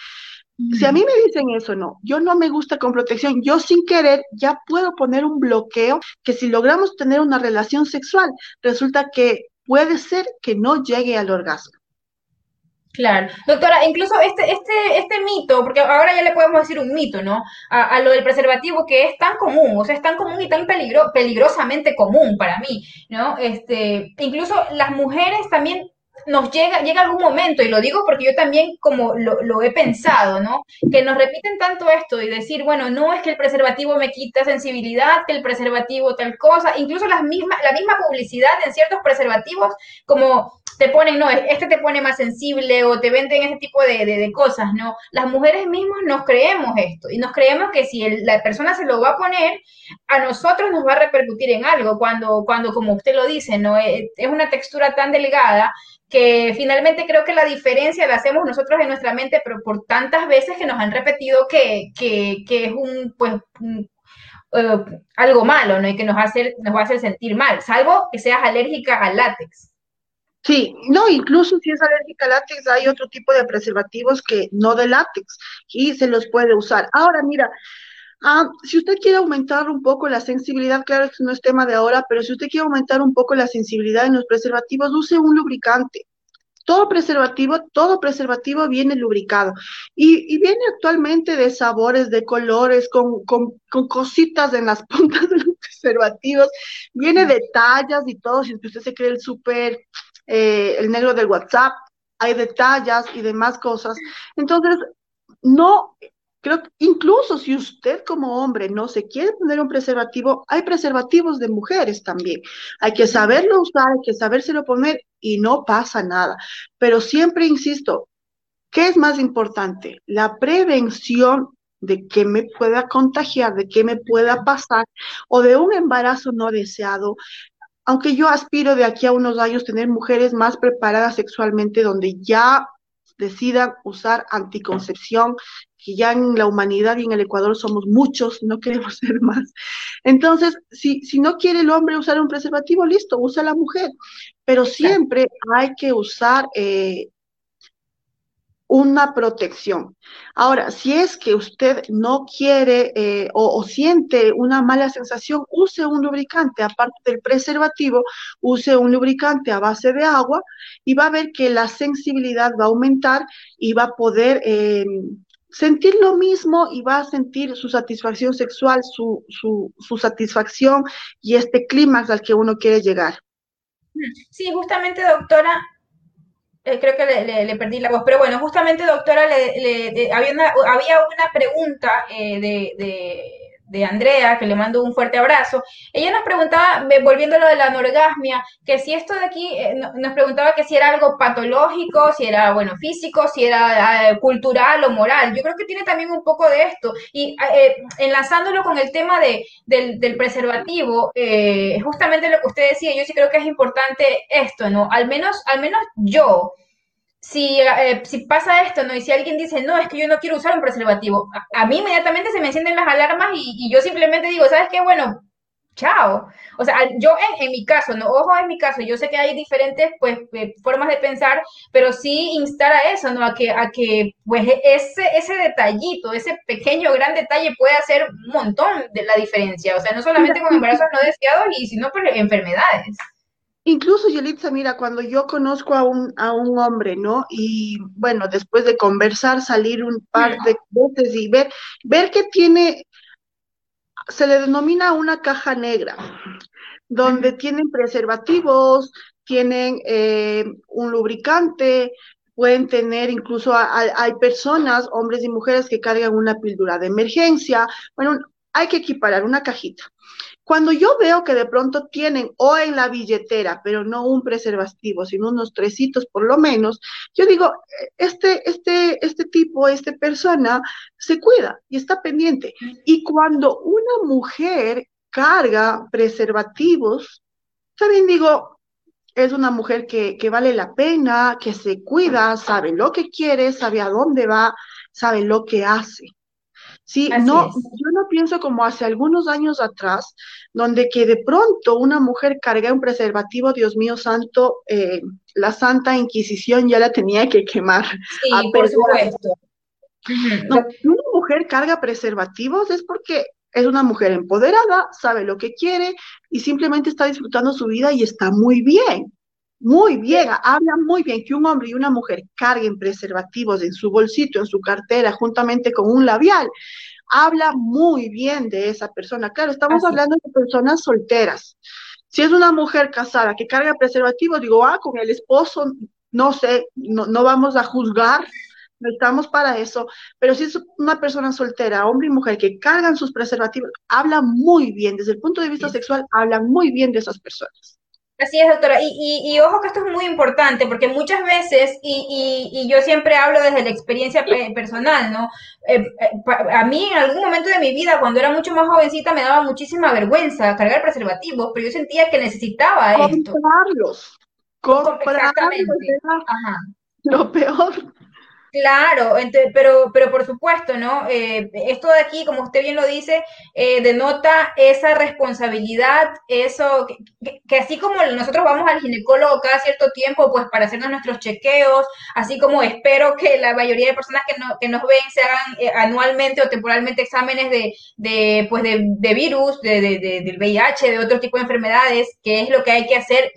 Si a mí me dicen eso, no, yo no me gusta con protección, yo sin querer ya puedo poner un bloqueo que si logramos tener una relación sexual, resulta que puede ser que no llegue al orgasmo. Claro. Doctora, incluso este, este, este mito, porque ahora ya le podemos decir un mito, ¿no? A, lo del preservativo que es tan común, o sea, es tan común y tan peligro, peligrosamente común para mí, ¿no? Este, incluso las mujeres también nos llega, llega algún momento, y lo digo porque yo también como lo, he pensado, ¿no? Que nos repiten tanto esto y decir, bueno, no es que el preservativo me quita sensibilidad, que el preservativo tal cosa, incluso las mismas, la misma publicidad en ciertos preservativos, como te ponen, no, este te pone más sensible o te venden ese tipo de, de, cosas, ¿no? Las mujeres mismas nos creemos esto y nos creemos que si la persona se lo va a poner, a nosotros nos va a repercutir en algo, cuando, cuando como usted lo dice, ¿no? Es, es una textura tan delgada que finalmente creo que la diferencia la hacemos nosotros en nuestra mente, pero por tantas veces que nos han repetido que, que, que es un, pues, eh, algo malo, ¿no? Y que nos, hace, nos va a hacer sentir mal, salvo que seas alérgica al látex. Sí, no, incluso si es alérgica al látex, hay otro tipo de preservativos que no de látex y se los puede usar. Ahora, mira, ah, si usted quiere aumentar un poco la sensibilidad, claro que no es tema de ahora, pero si usted quiere aumentar un poco la sensibilidad en los preservativos, use un lubricante. Todo preservativo, todo preservativo viene lubricado. Y, viene actualmente de sabores, de colores, con, con, con, cositas en las puntas de los preservativos. Viene de tallas y todo. Si usted se cree el súper, eh, el negro del WhatsApp, hay detalles y demás cosas. Entonces, no Creo que incluso si usted como hombre no se quiere poner un preservativo, hay preservativos de mujeres también. Hay que saberlo usar, hay que sabérselo poner y no pasa nada. Pero siempre insisto, ¿qué es más importante? La prevención de que me pueda contagiar, de que me pueda pasar o de un embarazo no deseado. Aunque yo aspiro de aquí a unos años tener mujeres más preparadas sexualmente, donde ya decidan usar anticoncepción, que ya en la humanidad y en el Ecuador somos muchos, no queremos ser más. Entonces, si, si no quiere el hombre usar un preservativo, listo, usa la mujer. Pero siempre hay que usar eh, una protección. Ahora, si es que usted no quiere eh, o, siente una mala sensación, use un lubricante, aparte del preservativo, use un lubricante a base de agua y va a ver que la sensibilidad va a aumentar y va a poder... Eh, sentir lo mismo y va a sentir su satisfacción sexual, su, su, su satisfacción y este clímax al que uno quiere llegar. Sí, justamente, doctora, eh, creo que le, perdí la voz, pero bueno, justamente, doctora, le, había, una, había una pregunta eh, de de Andrea, que le mando un fuerte abrazo, ella nos preguntaba, volviendo a lo de la anorgasmia, que si esto de aquí, eh, nos preguntaba que si era algo patológico, si era, bueno, físico, si era eh, cultural o moral. Yo creo que tiene también un poco de esto. Y eh, enlazándolo con el tema de, del, del preservativo, justamente lo que usted decía, yo sí creo que es importante esto, ¿no? Al menos, al menos yo, si, eh, si pasa esto, ¿no? Y si alguien dice, no, es que yo no quiero usar un preservativo, a, mí inmediatamente se me encienden las alarmas y, yo simplemente digo, ¿sabes qué? Bueno, chao. O sea, yo en, mi caso, no, ojo en mi caso, yo sé que hay diferentes pues eh, formas de pensar, pero sí instar a eso, ¿no? A que, a que pues ese, ese detallito, ese pequeño, gran detalle puede hacer un montón de la diferencia. O sea, no solamente con embarazos no deseados, y sino por enfermedades. Incluso, Yelitza, mira, cuando yo conozco a un, a un hombre, ¿no? Y bueno, después de conversar, salir un par de veces y ver, ver que tiene, se le denomina una caja negra, donde tienen preservativos, tienen eh, un lubricante, pueden tener incluso, hay personas, hombres y mujeres, que cargan una píldora de emergencia. Bueno, hay que equiparar una cajita. Cuando yo veo que de pronto tienen o en la billetera, pero no un preservativo, sino unos tresitos por lo menos, yo digo, este, este, este tipo, esta persona se cuida y está pendiente. Y cuando una mujer carga preservativos, también digo, es una mujer que, que vale la pena, que se cuida, sabe lo que quiere, sabe a dónde va, sabe lo que hace. Sí, no, yo no pienso como hace algunos años atrás, donde que de pronto una mujer carga un preservativo, Dios mío santo, eh, la Santa Inquisición ya la tenía que quemar. Sí, por supuesto. No, una mujer carga preservativos es porque es una mujer empoderada, sabe lo que quiere y simplemente está disfrutando su vida y está muy bien. Muy bien, habla muy bien que un hombre y una mujer carguen preservativos en su bolsito, en su cartera, juntamente con un labial. Habla muy bien de esa persona. Claro, estamos hablando de personas solteras. Si es una mujer casada que carga preservativos, digo, ah, con el esposo, no sé, no, no vamos a juzgar, no estamos para eso, pero si es una persona soltera, hombre y mujer, que cargan sus preservativos, habla muy bien, desde el punto de vista sexual, hablan muy bien de esas personas. Así es, doctora. Y, y, ojo que esto es muy importante, porque muchas veces, y, y yo siempre hablo desde la experiencia personal, ¿no? Eh, eh, a mí en algún momento de mi vida, cuando era mucho más jovencita, me daba muchísima vergüenza cargar preservativos, pero yo sentía que necesitaba esto. Comprarlos. Comprarlos. Ajá. Lo peor. Claro, pero, pero por supuesto, ¿no? Eh, esto de aquí, como usted bien lo dice, eh, denota esa responsabilidad, eso, que, así como nosotros vamos al ginecólogo cada cierto tiempo, pues para hacernos nuestros chequeos, así como espero que la mayoría de personas que, no, que nos ven se hagan eh, anualmente o temporalmente exámenes de, de pues de, virus, de, de, del VIH, de otro tipo de enfermedades, que es lo que hay que hacer,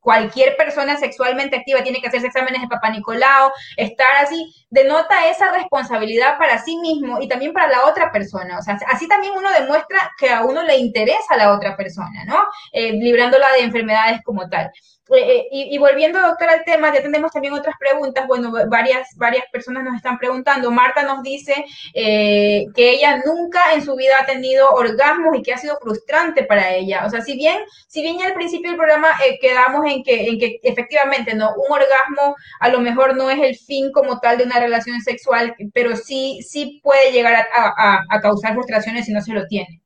cualquier persona sexualmente activa tiene que hacerse exámenes de Papá Nicolau, estar así denota esa responsabilidad para sí mismo y también para la otra persona. O sea, así también uno demuestra que a uno le interesa a la otra persona, ¿no? Eh, librándola de enfermedades como tal. Eh, eh, y, volviendo, doctor, al tema, ya tenemos también otras preguntas. Bueno, varias, varias personas nos están preguntando. Marta nos dice eh, que ella nunca en su vida ha tenido orgasmos y que ha sido frustrante para ella. O sea, si bien, si bien ya al principio del programa quedamos en que, en que efectivamente no, un orgasmo a lo mejor no es el fin como tal de una relación sexual, pero sí, sí puede llegar a causar frustraciones si no se lo tiene.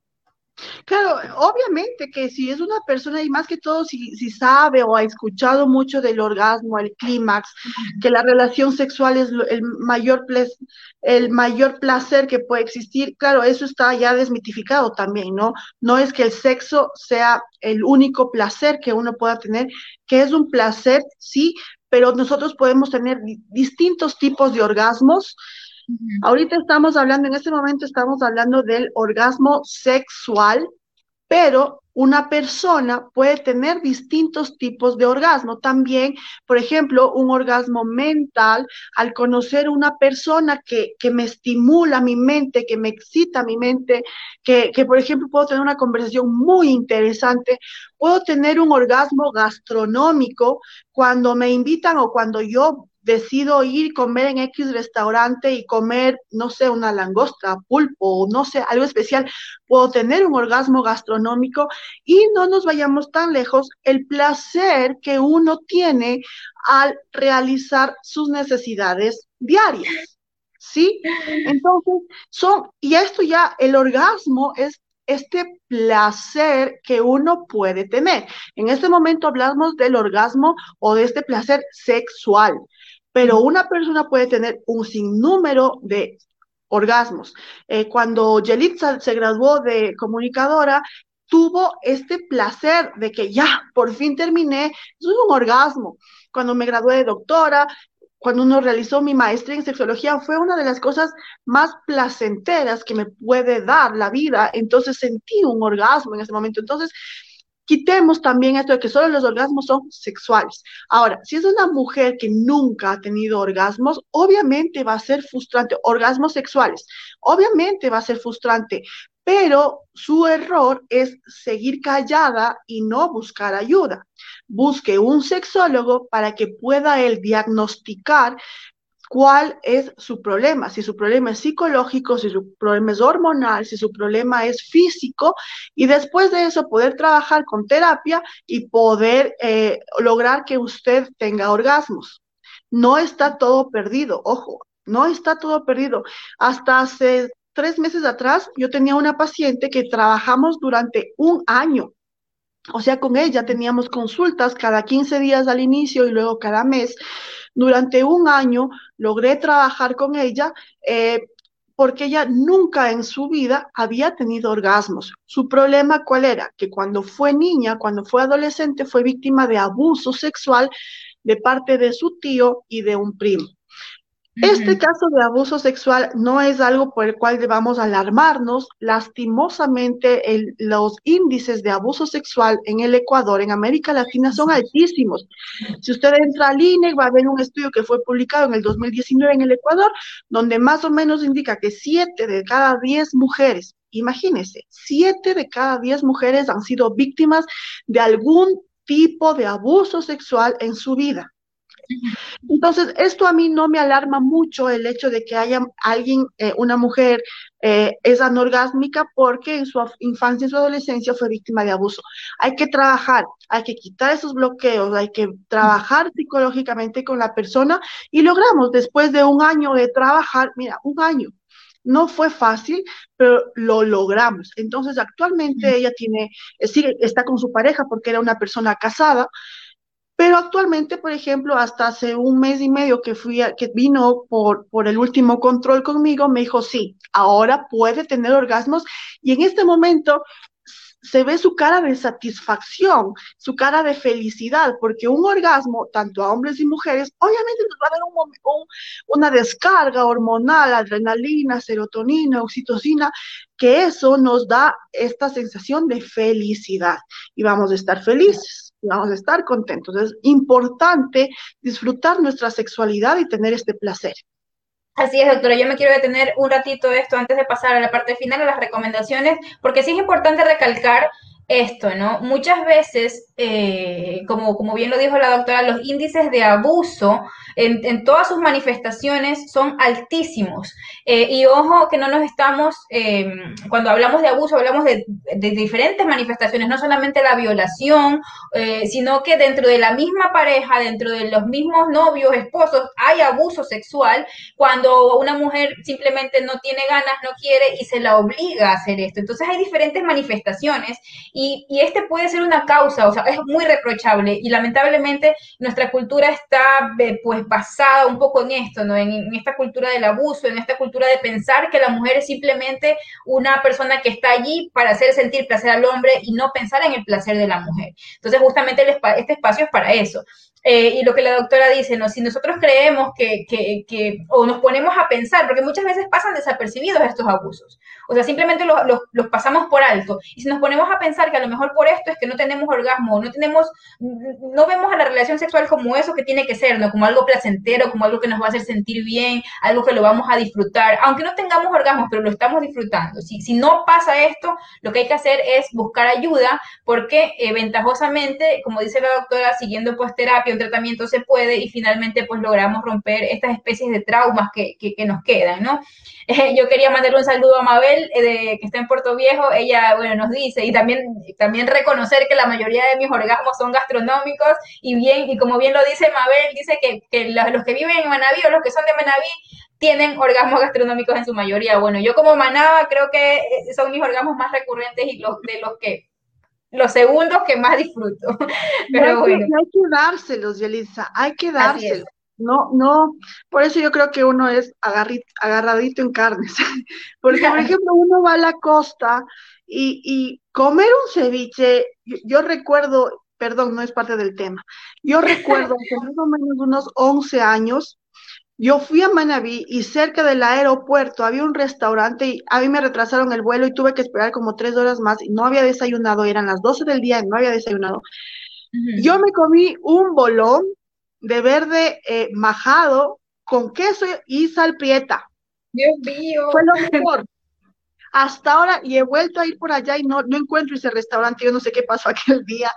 Claro, obviamente que si es una persona, y más que todo si, si sabe o ha escuchado mucho del orgasmo, el clímax, que la relación sexual es el mayor, el mayor placer que puede existir, claro, eso está ya desmitificado también, ¿no? No es que el sexo sea el único placer que uno pueda tener, que es un placer, sí, pero nosotros podemos tener distintos tipos de orgasmos Ahorita estamos hablando, en este momento estamos hablando del orgasmo sexual, pero una persona puede tener distintos tipos de orgasmo. También, por ejemplo, un orgasmo mental, al conocer una persona que, que me estimula mi mente, que me excita mi mente, que, que, por ejemplo, puedo tener una conversación muy interesante. Puedo tener un orgasmo gastronómico cuando me invitan o cuando yo decido ir comer en X restaurante y comer, no sé, una langosta, pulpo, no sé, algo especial, puedo tener un orgasmo gastronómico y no nos vayamos tan lejos, el placer que uno tiene al realizar sus necesidades diarias. ¿Sí? Entonces, son, y esto ya, el orgasmo es este placer que uno puede tener. En este momento hablamos del orgasmo o de este placer sexual pero una persona puede tener un sinnúmero de orgasmos. Eh, cuando Yelitza se graduó de comunicadora, tuvo este placer de que ya, por fin terminé, es un orgasmo. Cuando me gradué de doctora, cuando uno realizó mi maestría en sexología, fue una de las cosas más placenteras que me puede dar la vida. Entonces sentí un orgasmo en ese momento. Entonces, quitemos también esto de que solo los orgasmos son sexuales. Ahora, si es una mujer que nunca ha tenido orgasmos, obviamente va a ser frustrante, orgasmos sexuales, obviamente va a ser frustrante, pero su error es seguir callada y no buscar ayuda. Busque un sexólogo para que pueda él diagnosticar cuál es su problema, si su problema es psicológico, si su problema es hormonal, si su problema es físico, y después de eso poder trabajar con terapia y poder eh, lograr que usted tenga orgasmos. No está todo perdido, ojo, no está todo perdido. Hasta hace tres meses atrás yo tenía una paciente que trabajamos durante un año. O sea, con ella teníamos consultas cada 15 días al inicio y luego cada mes durante un año logré trabajar con ella eh, porque ella nunca en su vida había tenido orgasmos. Su problema cuál era? Que cuando fue niña, cuando fue adolescente, fue víctima de abuso sexual de parte de su tío y de un primo. Este caso de abuso sexual no es algo por el cual debamos alarmarnos. Lastimosamente, los índices de abuso sexual en el Ecuador, en América Latina, son altísimos. Si usted entra al INE, va a ver un estudio que fue publicado en el 2019 en el Ecuador, donde más o menos indica que siete de cada diez mujeres, imagínense, siete de cada diez mujeres han sido víctimas de algún tipo de abuso sexual en su vida. Entonces, esto a mí no me alarma mucho el hecho de que haya alguien, eh, una mujer, eh, es anorgásmica porque en su infancia, en su adolescencia fue víctima de abuso. Hay que trabajar, hay que quitar esos bloqueos, hay que trabajar psicológicamente con la persona y logramos después de un año de trabajar, mira, un año, no fue fácil, pero lo logramos. Entonces, actualmente ella tiene, eh, sigue, está con su pareja porque era una persona casada, pero actualmente, por ejemplo, hasta hace un mes y medio que fui que vino por, por el último control conmigo, me dijo, sí, ahora puede tener orgasmos y en este momento se ve su cara de satisfacción, su cara de felicidad, porque un orgasmo, tanto a hombres y mujeres, obviamente nos va a dar un, una descarga hormonal, adrenalina, serotonina, oxitocina, que eso nos da esta sensación de felicidad. Y vamos a estar felices, vamos a estar contentos. Es importante disfrutar nuestra sexualidad y tener este placer. Así es, doctora. Yo me quiero detener un ratito de esto antes de pasar a la parte final, a las recomendaciones, porque sí es importante recalcar esto, ¿no? Muchas veces, eh, como, como bien lo dijo la doctora, los índices de abuso en, todas sus manifestaciones son altísimos. Eh, y ojo que no nos estamos, em, cuando hablamos de abuso, hablamos de, diferentes manifestaciones, no solamente la violación, eh, sino que dentro de la misma pareja, dentro de los mismos novios, esposos, hay abuso sexual cuando una mujer simplemente no tiene ganas, no quiere y se la obliga a hacer esto. Entonces hay diferentes manifestaciones y, este puede ser una causa, o sea, es muy reprochable y lamentablemente nuestra cultura está eh, pues basada un poco en esto, ¿no? En, esta cultura del abuso, en esta cultura de pensar que la mujer es simplemente una persona que está allí para hacer sentir placer al hombre y no pensar en el placer de la mujer. Entonces, justamente este espacio es para eso. Eh, y lo que la doctora dice, ¿no? si nosotros creemos que, que, que, o nos ponemos a pensar, porque muchas veces pasan desapercibidos estos abusos, o sea, simplemente los, los, los, pasamos por alto, y si nos ponemos a pensar que a lo mejor por esto es que no tenemos orgasmo, no tenemos, no vemos a la relación sexual como eso que tiene que ser, ¿no? Como algo placentero, como algo que nos va a hacer sentir bien, algo que lo vamos a disfrutar, aunque no tengamos orgasmos, pero lo estamos disfrutando. Si, si no pasa esto, lo que hay que hacer es buscar ayuda, porque eh, ventajosamente, como dice la doctora, siguiendo pues terapia, un tratamiento se puede y finalmente pues logramos romper estas especies de traumas que, que, nos quedan, ¿no? yo quería mandarle un saludo a Mabel, eh, de, que está en Puerto Viejo, ella, bueno, nos dice, y también, también reconocer que la mayoría de mis orgasmos son gastronómicos, y bien, y como bien lo dice Mabel, dice que, que los, que viven en Manaví o los que son de Manaví tienen orgasmos gastronómicos en su mayoría. Bueno, yo como manaba creo que eh, son mis orgasmos más recurrentes y los de los que los segundos que más disfruto. Pero bueno. hay que dárselos, Yelisa, hay que dárselos. No, no, por eso yo creo que uno es agarradito en carnes. Porque, por ejemplo, uno va a la costa y, y comer un ceviche, yo, recuerdo, perdón, no es parte del tema, yo recuerdo que más o menos unos 11 años, yo fui a Manabí y cerca del aeropuerto había un restaurante y a mí me retrasaron el vuelo y tuve que esperar como tres horas más y no había desayunado, eran las 12 del día y no había desayunado. Yo me comí un bolón de verde eh, majado con queso y sal prieta. Dios mío. Fue lo mejor. Hasta ahora, y he vuelto a ir por allá y no, no encuentro ese restaurante, yo no sé qué pasó aquel día,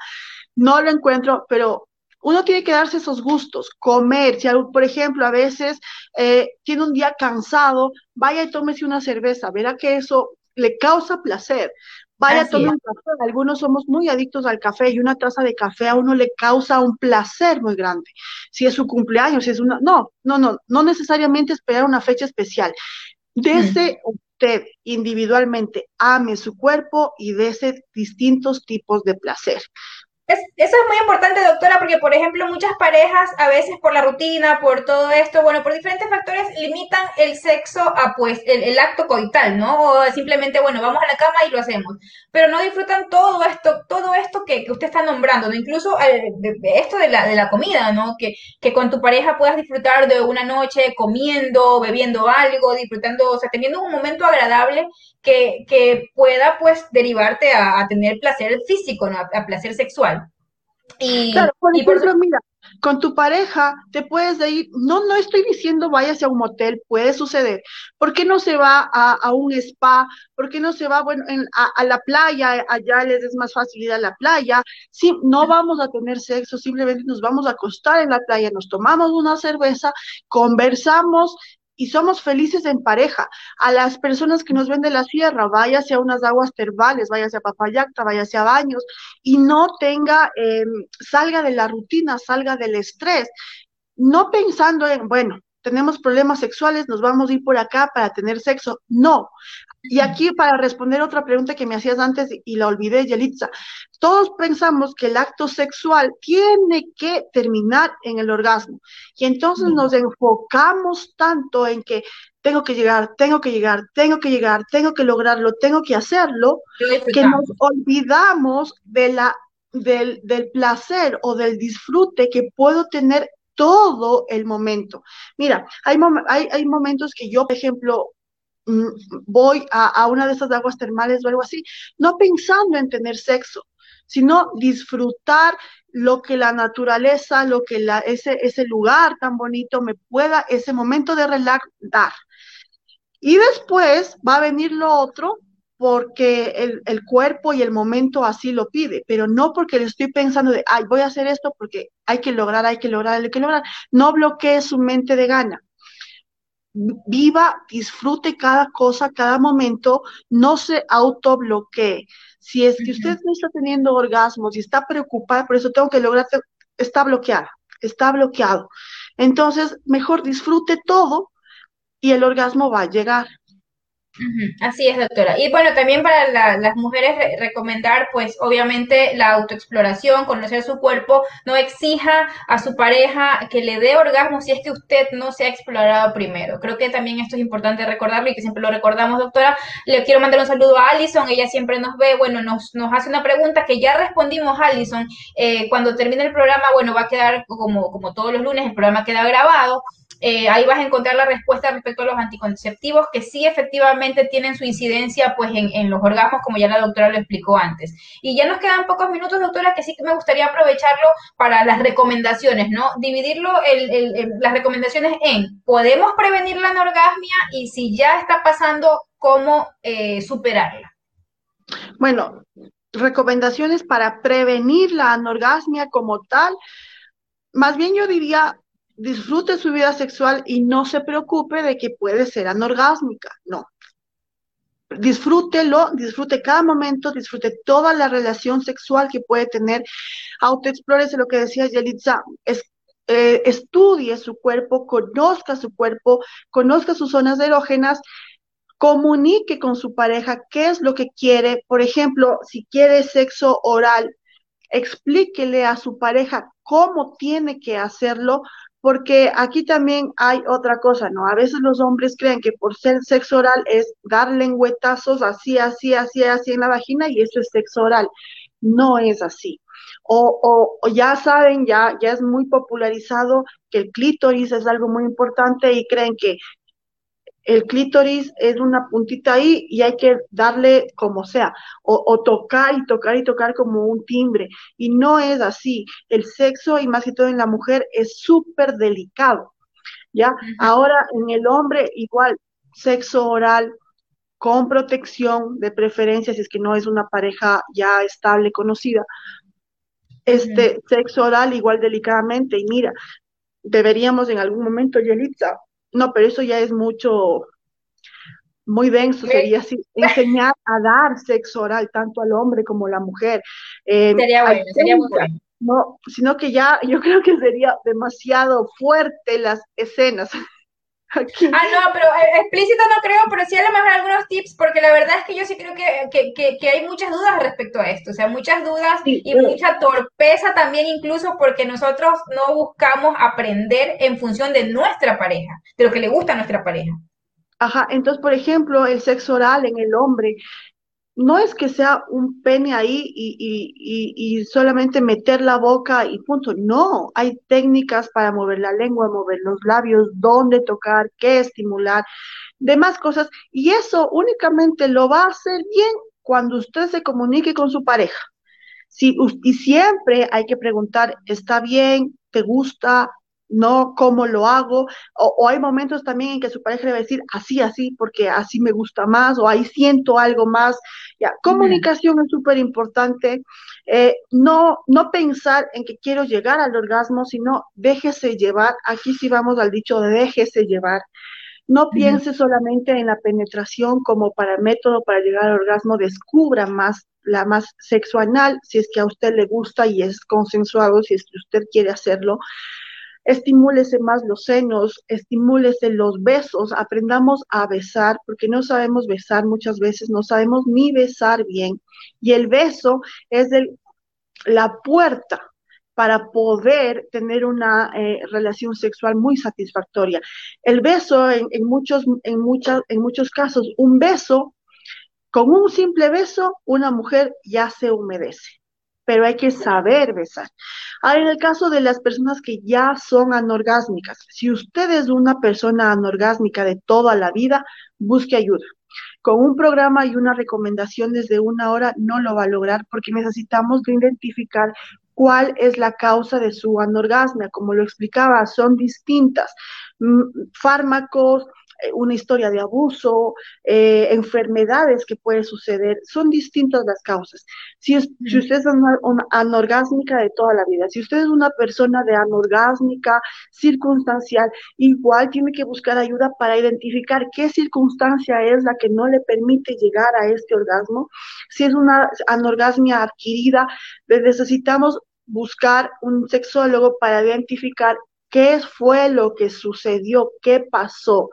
no lo encuentro, pero uno tiene que darse esos gustos, comer, si por ejemplo a veces eh, tiene un día cansado, vaya y tómese una cerveza, verá que eso le causa placer. Vaya, a tomar un café. Algunos somos muy adictos al café y una taza de café a uno le causa un placer muy grande. Si es su cumpleaños, si es una... No, no, no, no necesariamente esperar una fecha especial. Dese usted individualmente, ame su cuerpo y dese distintos tipos de placer. Es, eso es muy importante, doctora, porque, por ejemplo, muchas parejas, a veces por la rutina, por todo esto, bueno, por diferentes factores, limitan el sexo a, pues, el, acto coital, ¿no? O simplemente, bueno, vamos a la cama y lo hacemos. Pero no disfrutan todo esto, todo esto que, usted está nombrando, ¿no? Incluso eh, esto de la, de la comida, ¿no? Que, que con tu pareja puedas disfrutar de una noche comiendo, bebiendo algo, disfrutando, o sea, teniendo un momento agradable que, que pueda, pues, derivarte a, tener placer físico, ¿no? a placer sexual. Y, claro, por ejemplo, mira, con tu pareja te puedes ir, no, no estoy diciendo váyase a un motel, puede suceder. ¿Por qué no se va a, un spa? ¿Por qué no se va bueno, a, la playa? Allá les es más fácil ir a la playa. Sí, no vamos a tener sexo, simplemente nos vamos a acostar en la playa, nos tomamos una cerveza, conversamos y somos felices en pareja. A las personas que nos ven de la sierra, váyase a unas aguas termales, váyase a Papayacta, váyase a baños y no tenga, em, salga de la rutina, salga del estrés, no pensando en, bueno, tenemos problemas sexuales, nos vamos a ir por acá para tener sexo. No. Y aquí para responder otra pregunta que me hacías antes y la olvidé, Yelitza, todos pensamos que el acto sexual tiene que terminar en el orgasmo. Y entonces nos enfocamos tanto en que tengo que llegar, tengo que llegar, tengo que llegar, tengo que lograrlo, tengo que hacerlo, que nos olvidamos de la, del, del placer o del disfrute que puedo tener todo el momento. Mira, hay, hay, hay momentos que yo, por ejemplo, voy a, una de esas aguas termales o algo así, no pensando en tener sexo, sino disfrutar lo que la naturaleza, lo que la, ese, ese lugar tan bonito me pueda, ese momento de relax. Y después va a venir lo otro, porque el, cuerpo y el momento así lo pide, pero no porque le estoy pensando de, ay, voy a hacer esto porque hay que lograr, hay que lograr, hay que lograr. No bloquee su mente de gana. Viva, disfrute cada cosa, cada momento, no se autobloquee. Si es que usted no está teniendo orgasmos y está preocupada, por eso tengo que lograr, está bloqueada, está bloqueado. Entonces, mejor disfrute todo y el orgasmo va a llegar. Así es, doctora. Y bueno, también para las mujeres recomendar, pues obviamente la autoexploración, conocer su cuerpo, no exija a su pareja que le dé orgasmo si es que usted no se ha explorado primero. Creo que también esto es importante recordarlo y que siempre lo recordamos, doctora. Le quiero mandar un saludo a Alison, ella siempre nos ve, bueno, nos, hace una pregunta que ya respondimos, Alison. Eh, cuando termine el programa, bueno, va a quedar como todos los lunes, el programa queda grabado. Eh, ahí vas a encontrar la respuesta respecto a los anticonceptivos que sí efectivamente tienen su incidencia pues en, los orgasmos, como ya la doctora lo explicó antes. Y ya nos quedan pocos minutos, doctora, que sí que me gustaría aprovecharlo para las recomendaciones, ¿no? Dividirlo las recomendaciones en podemos prevenir la anorgasmia y si ya está pasando, cómo eh, superarla. Bueno, recomendaciones para prevenir la anorgasmia como tal. Más bien yo diría disfrute su vida sexual y no se preocupe de que puede ser anorgásmica, no. Disfrútelo, disfrute cada momento, disfrute toda la relación sexual que puede tener. Autoexplórese lo que decía Yelitza, eh, estudie su cuerpo, conozca su cuerpo, conozca sus zonas erógenas, comunique con su pareja qué es lo que quiere. Por ejemplo, si quiere sexo oral, explíquele a su pareja cómo tiene que hacerlo porque aquí también hay otra cosa, ¿no? A veces los hombres creen que por ser sexo oral es dar lengüetazos así, así, así, así en la vagina y eso es sexo oral. No es así. O, o, ya saben, ya, ya es muy popularizado que el clítoris es algo muy importante y creen que el clítoris es una puntita ahí y hay que darle como sea, o, tocar y tocar y tocar como un timbre. Y no es así. El sexo, y más que todo en la mujer, es súper delicado. ¿Ya? Ahora en el hombre, igual, sexo oral con protección, de preferencia, si es que no es una pareja ya estable, conocida. Este sexo oral igual delicadamente. Y mira, deberíamos en algún momento, Yelitza, no, pero eso ya es mucho, muy denso, sería así, enseñar a dar sexo oral tanto al hombre como a la mujer. Eh, sería bueno, sería muy bueno. No, sino que ya yo creo que sería demasiado fuerte las escenas. Ah, no, pero eh, explícito no creo, pero sí a lo mejor algunos tips, porque la verdad es que yo sí creo que, que, que, hay muchas dudas respecto a esto, o sea, muchas dudas y mucha torpeza también incluso porque nosotros no buscamos aprender en función de nuestra pareja, de lo que le gusta a nuestra pareja. Ajá, entonces, por ejemplo, el sexo oral en el hombre, no es que sea un pene ahí y, solamente meter la boca y punto. No, hay técnicas para mover la lengua, mover los labios, dónde tocar, qué estimular, demás cosas. Y eso únicamente lo va a hacer bien cuando usted se comunique con su pareja. Si, y siempre hay que preguntar, ¿está bien? ¿Te gusta? No cómo lo hago, o, hay momentos también en que su pareja le va a decir así, así, porque así me gusta más, o ahí siento algo más. Ya, comunicación es súper importante. Eh, no, no pensar en que quiero llegar al orgasmo, sino déjese llevar. Aquí sí vamos al dicho de déjese llevar. No piense solamente en la penetración como para método para llegar al orgasmo, descubra más la más sexual, si es que a usted le gusta y es consensuado, si es que usted quiere hacerlo estimúlese más los senos, estimúlese los besos, aprendamos a besar, porque no sabemos besar muchas veces, no sabemos ni besar bien. Y el beso es la puerta para poder tener una eh, relación sexual muy satisfactoria. El beso, en, muchos, en, muchas, en muchos casos, un beso, con un simple beso, una mujer ya se humedece pero hay que saber besar. Ahora, en el caso de las personas que ya son anorgásmicas, si usted es una persona anorgásmica de toda la vida, busque ayuda. Con un programa y una recomendación desde una hora no lo va a lograr porque necesitamos identificar cuál es la causa de su anorgasmia. Como lo explicaba, son distintas. Mm, fármacos, una historia de abuso, eh, enfermedades que puede suceder, son distintas las causas. Si, si usted es una, anorgásmica de toda la vida, si usted es una persona de anorgásmica circunstancial, igual tiene que buscar ayuda para identificar qué circunstancia es la que no le permite llegar a este orgasmo. Si es una anorgasmia adquirida, necesitamos buscar un sexólogo para identificar qué fue lo que sucedió, qué pasó.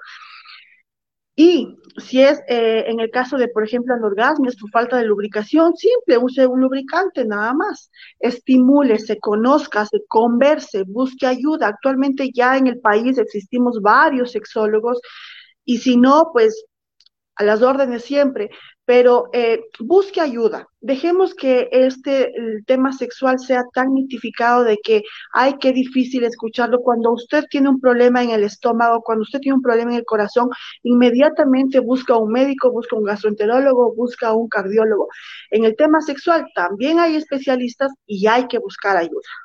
Y si es eh, en el caso de, por ejemplo, anorgasmia, tu falta de lubricación, simple, use un lubricante nada más. Estimule, se conozca, se converse, busque ayuda. Actualmente ya en el país existimos varios sexólogos y si no, pues a las órdenes siempre pero eh, busque ayuda. Dejemos que este tema sexual sea tan mitificado de que, ay, qué difícil escucharlo. Cuando usted tiene un problema en el estómago, cuando usted tiene un problema en el corazón, inmediatamente busca un médico, busca un gastroenterólogo, busca un cardiólogo. En el tema sexual también hay especialistas y hay que buscar ayuda.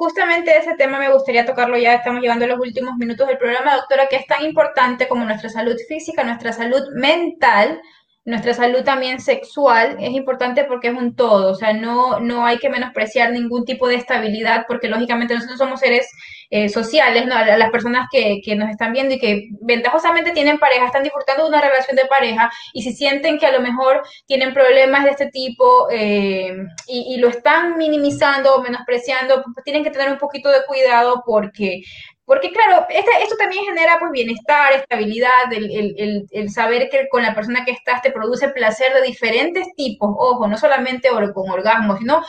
Justamente ese tema me gustaría tocarlo ya, estamos llevando los últimos minutos del programa, doctora, que es tan importante como nuestra salud física, nuestra salud mental, nuestra salud también sexual es importante porque es un todo, o sea, no, no hay que menospreciar ningún tipo de estabilidad porque lógicamente nosotros somos seres eh, sociales, ¿no? Las personas que, que, nos están viendo y que ventajosamente tienen pareja, están disfrutando de una relación de pareja y si sienten que a lo mejor tienen problemas de este tipo eh, y, lo están minimizando o menospreciando, pues tienen que tener un poquito de cuidado porque porque claro, esto también genera pues bienestar, estabilidad, el, saber que con la persona que estás te produce placer de diferentes tipos, ojo, no solamente con orgasmos, sino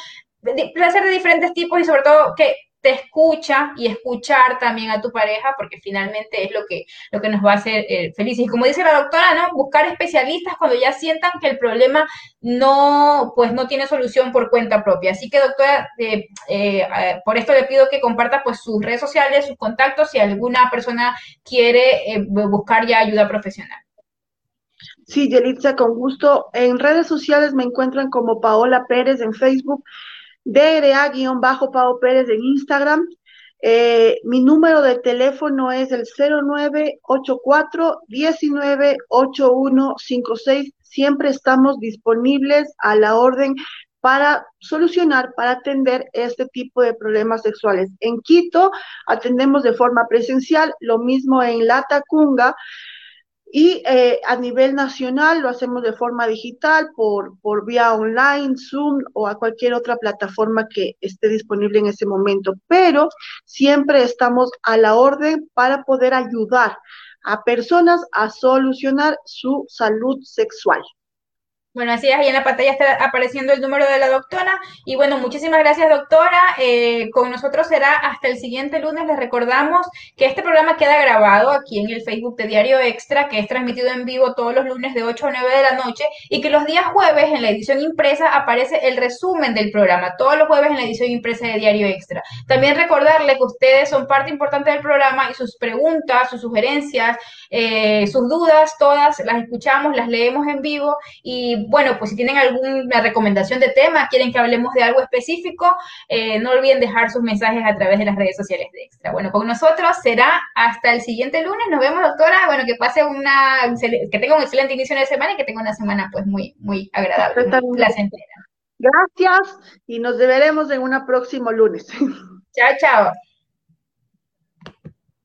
placer de diferentes tipos y sobre todo que te escucha y escuchar también a tu pareja, porque finalmente es lo que, lo que nos va a hacer eh, felices. Y como dice la doctora, ¿no? Buscar especialistas cuando ya sientan que el problema no, pues no tiene solución por cuenta propia. Así que, doctora, eh, eh, por esto le pido que comparta pues sus redes sociales, sus contactos, si alguna persona quiere buscar ya ayuda profesional. Sí, Yelitza, con gusto. En redes sociales me encuentran como Paola Pérez en Facebook DRA-Pao Pérez en Instagram. Eh, mi número de teléfono es el 0984-198156. Siempre estamos disponibles a la orden para solucionar, para atender este tipo de problemas sexuales. En Quito atendemos de forma presencial, lo mismo en La Tacunga. Y eh, a nivel nacional lo hacemos de forma digital, por, por vía online, Zoom o a cualquier otra plataforma que esté disponible en ese momento. Pero siempre estamos a la orden para poder ayudar a personas a solucionar su salud sexual. Bueno, así es, ahí en la pantalla está apareciendo el número de la doctora. Y bueno, muchísimas gracias, doctora. Eh, con nosotros será hasta el siguiente lunes. Les recordamos que este programa queda grabado aquí en el Facebook de Diario Extra, que es transmitido en vivo todos los lunes de 8 a 9 de la noche, y que los días jueves en la edición impresa aparece el resumen del programa, todos los jueves en la edición impresa de Diario Extra. También recordarle que ustedes son parte importante del programa y sus preguntas, sus sugerencias, eh, sus dudas, todas las escuchamos, las leemos en vivo y Y bueno, pues si tienen alguna recomendación de tema, quieren que hablemos de algo específico, eh, no olviden dejar sus mensajes a través de las redes sociales de Extra. Bueno, con nosotros será hasta el siguiente lunes. Nos vemos, doctora. Bueno, que pase una, que tenga un excelente inicio de semana y que tenga una semana pues muy, muy agradable, muy placentera. Gracias y nos veremos en un próximo lunes. Chao, chao.